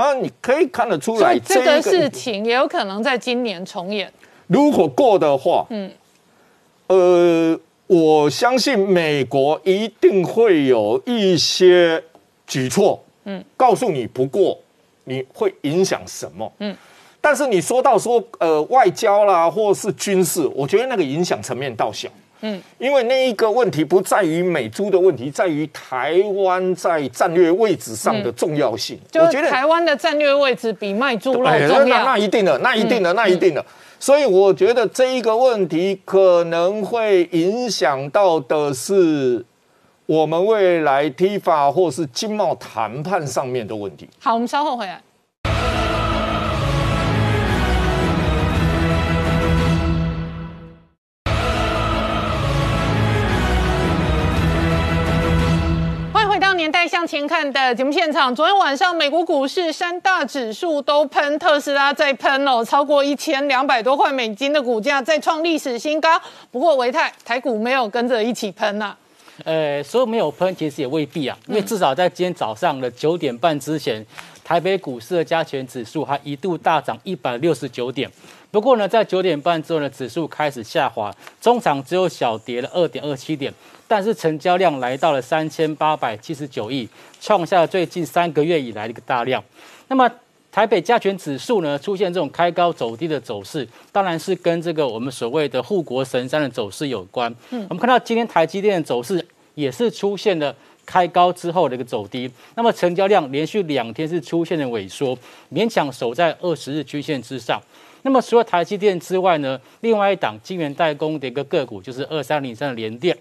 啊，你可以看得出来，这个事情也有可能在今年重演。如果过的话，嗯，呃，我相信美国一定会有一些举措，嗯，告诉你不过你会影响什么，嗯。但是你说到说呃外交啦，或是军事，我觉得那个影响层面倒小，嗯，因为那一个问题不在于美猪的问题，在于台湾在战略位置上的重要性。就我觉得台湾的战略位置比卖猪肉重要。那那一定的，那一定的，那一定的。所以我觉得这一个问题可能会影响到的是我们未来 T 法或是经贸谈判上面的问题。好，我们稍后回来。向前看的节目现场。昨天晚上，美国股市三大指数都喷，特斯拉在喷哦，超过一千两百多块美金的股价再创历史新高。不过维泰台股没有跟着一起喷呐、呃，所有没有喷，其实也未必啊，因为至少在今天早上的九点半之前，台北股市的加权指数还一度大涨一百六十九点。不过呢，在九点半之后呢，指数开始下滑，中场只有小跌了二点二七点，但是成交量来到了三千八百七十九亿，创下了最近三个月以来的一个大量。那么台北加权指数呢出现这种开高走低的走势，当然是跟这个我们所谓的护国神山的走势有关。嗯，我们看到今天台积电的走势也是出现了开高之后的一个走低，那么成交量连续两天是出现了萎缩，勉强守在二十日均线之上。那么除了台积电之外呢，另外一档晶圆代工的一个个股就是二三零三的联电。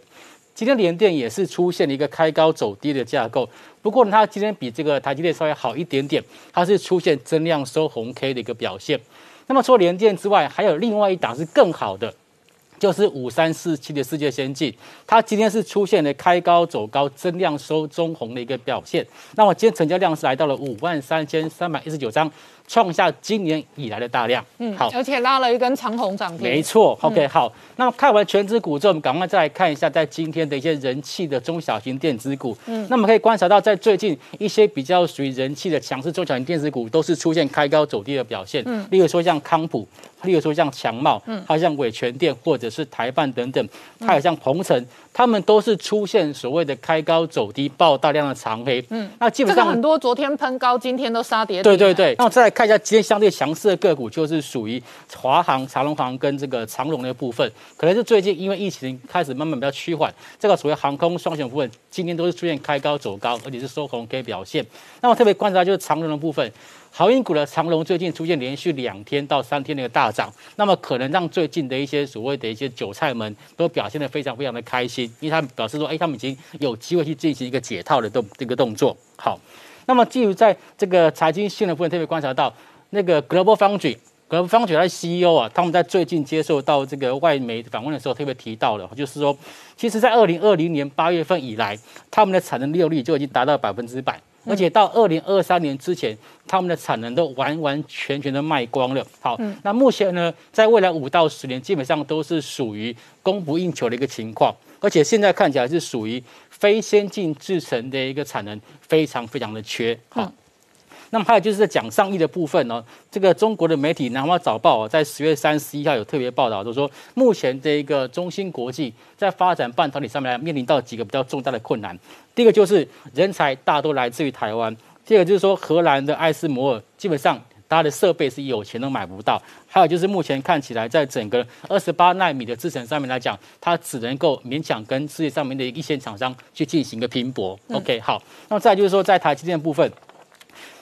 今天联电也是出现了一个开高走低的架构，不过呢，它今天比这个台积电稍微好一点点，它是出现增量收红 K 的一个表现。那么除了联电之外，还有另外一档是更好的，就是五三四七的世界先进，它今天是出现了开高走高、增量收中红的一个表现。那么今天成交量是来到了五万三千三百一十九张，创下今年以来的大量。嗯，好，而且拉了一根长红涨停。没错，OK，好。那么看完全指股之后，我们赶快再来看一下在今天的一些人气的中小型电子股。嗯，那么可以观察到，在最近一些比较属于人气的强势中小型电子股，都是出现开高走低的表现。嗯，例如说像康普，例如说像强茂，嗯，还有像伟全电或者是台办等等，还有像鹏程，他们都是出现所谓的开高走低、爆大量的长黑。嗯，那基本上这个很多昨天喷高，今天都杀跌停。对对对，那我再来看一下今天相对强势的个股，就是属于华航、长龙航跟这个长龙的部分，可能是最近因为疫情开始慢慢比较趋缓，这个所谓航空双雄部分今天都是出现开高走高，而且是收红 K 表现。那我特别观察就是长龙的部分。航运股的长龙最近出现连续两天到三天的一个大涨，那么可能让最近的一些所谓的一些韭菜们都表现得非常非常的开心，因为他们表示说，哎，他们已经有机会去进行一个解套的动这个动作。好，那么基于在这个财经新的部分特别观察到，那个 Global Foundry。Global Foundry 它的 CEO 啊，他们在最近接受到这个外媒访问的时候，特别提到了，就是说，其实，在二零二零年八月份以来，他们的产能利用率就已经达到百分之百，而且到二零二三年之前，他们的产能都完完全全的卖光了。好，那目前呢，在未来五到十年，基本上都是属于供不应求的一个情况，而且现在看起来是属于非先进制程的一个产能非常非常的缺。好。那么还有就是在讲上亿的部分呢，这个中国的媒体《南华早报》在十月三十一号有特别报道，就是说目前这一个中芯国际在发展半导体上面面临到几个比较重大的困难。第一个就是人才大多来自于台湾，第二个就是说荷兰的艾斯摩尔基本上它的设备是有钱都买不到，还有就是目前看起来在整个二十八纳米的制程上面来讲，它只能够勉强跟世界上面的一线厂商去进行一个拼搏。OK，好，那再就是说在台积电部分。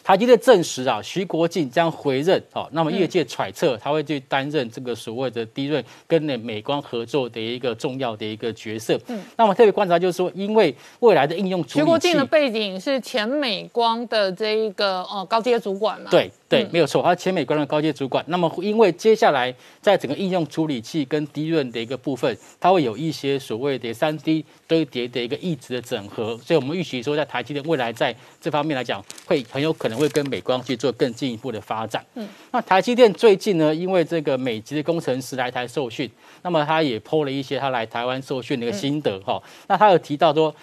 台积电证实啊，徐国进将回任哦。那么业界揣测他会去担任这个所谓的低润跟那美光合作的一个重要的一个角色。嗯，那么特别观察就是说，因为未来的应用徐国进的背景是前美光的这一个呃高阶主管嘛？对对，没有错，他前美光的高阶主管。那么因为接下来在整个应用处理器跟低润的一个部分，它会有一些所谓的三 D 堆叠的一个异质的整合，所以我们预期说，在台积电未来在这方面来讲，会很有可能会跟美光去做更进一步的发展。嗯，那台积电最近呢，因为这个美籍的工程师来台受训，那么他也 PO 了一些他来台湾受训的一个心得哈、那他有提到说。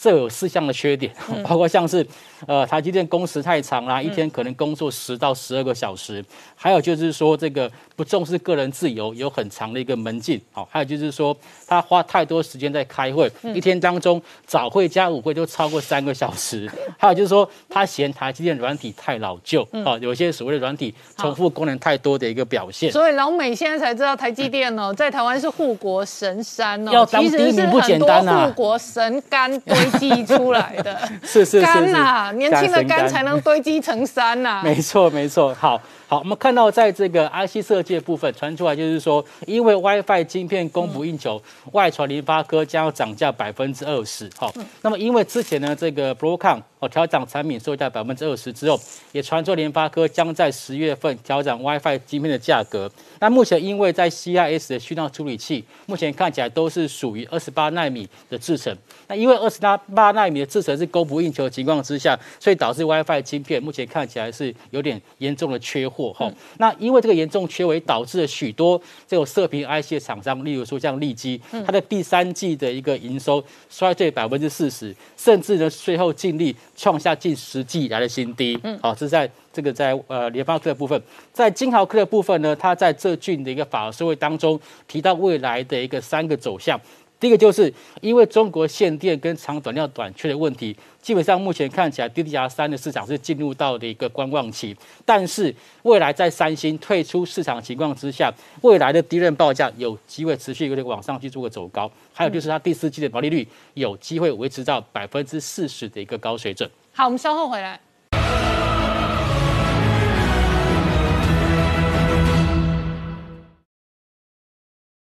这有四项的缺点，包括像是呃台积电工时太长啦，一天可能工作十到十二个小时，还有就是说这个不重视个人自由，有很长的一个门禁，好，还有就是说他花太多时间在开会，一天当中早会加午会都超过三个小时，还有就是说他嫌台积电软体太老旧，哦，有些所谓的软体重复功能太多的一个表现。所以老美现在才知道台积电哦，在台湾是护国神山哦，要当其实是第一名不简单护国神肝堆积出来的。是是是肝是呐，年轻的肝才能堆积成山呐。没错，没错。好，好，我们看到在这个 IC 设计的部分传出来，就是说，因为 WiFi 晶片供不应求，外传联发科将要涨价百分之二十。好，那么因为之前呢，这个 Broadcom 哦调涨产品售价百分之二十之后，也传出联发科将在十月份调整 WiFi 晶片的价格。那目前因为在 CIS 的讯号处理器，目前看起来都是属于二十八纳米的制程。那因为二十八纳米的制程是供不应求的情况之下，所以导致 WiFi 晶片目前看起来是有点严重的缺货哈。那因为这个严重缺货，也导致了许多这种射频 IC 的厂商，例如说像利基，它的第三季的一个营收衰退百分之四十，甚至呢税后净利创下近十季以来的新低。嗯，好，这是在这个在呃联发科的部分，在金豪科的部分呢，它在这郡的一个法社会当中提到未来的一个三个走向。第一个就是因为中国限电跟长短料短缺的问题，基本上目前看起来 DDR 三的市场是进入到的一个观望期。但是未来在三星退出市场情况之下，未来的敌人报价有机会持续有点往上去做个走高。还有就是它第四季的毛利率有机会维持到百分之四十的一个高水准。好，我们稍后回来。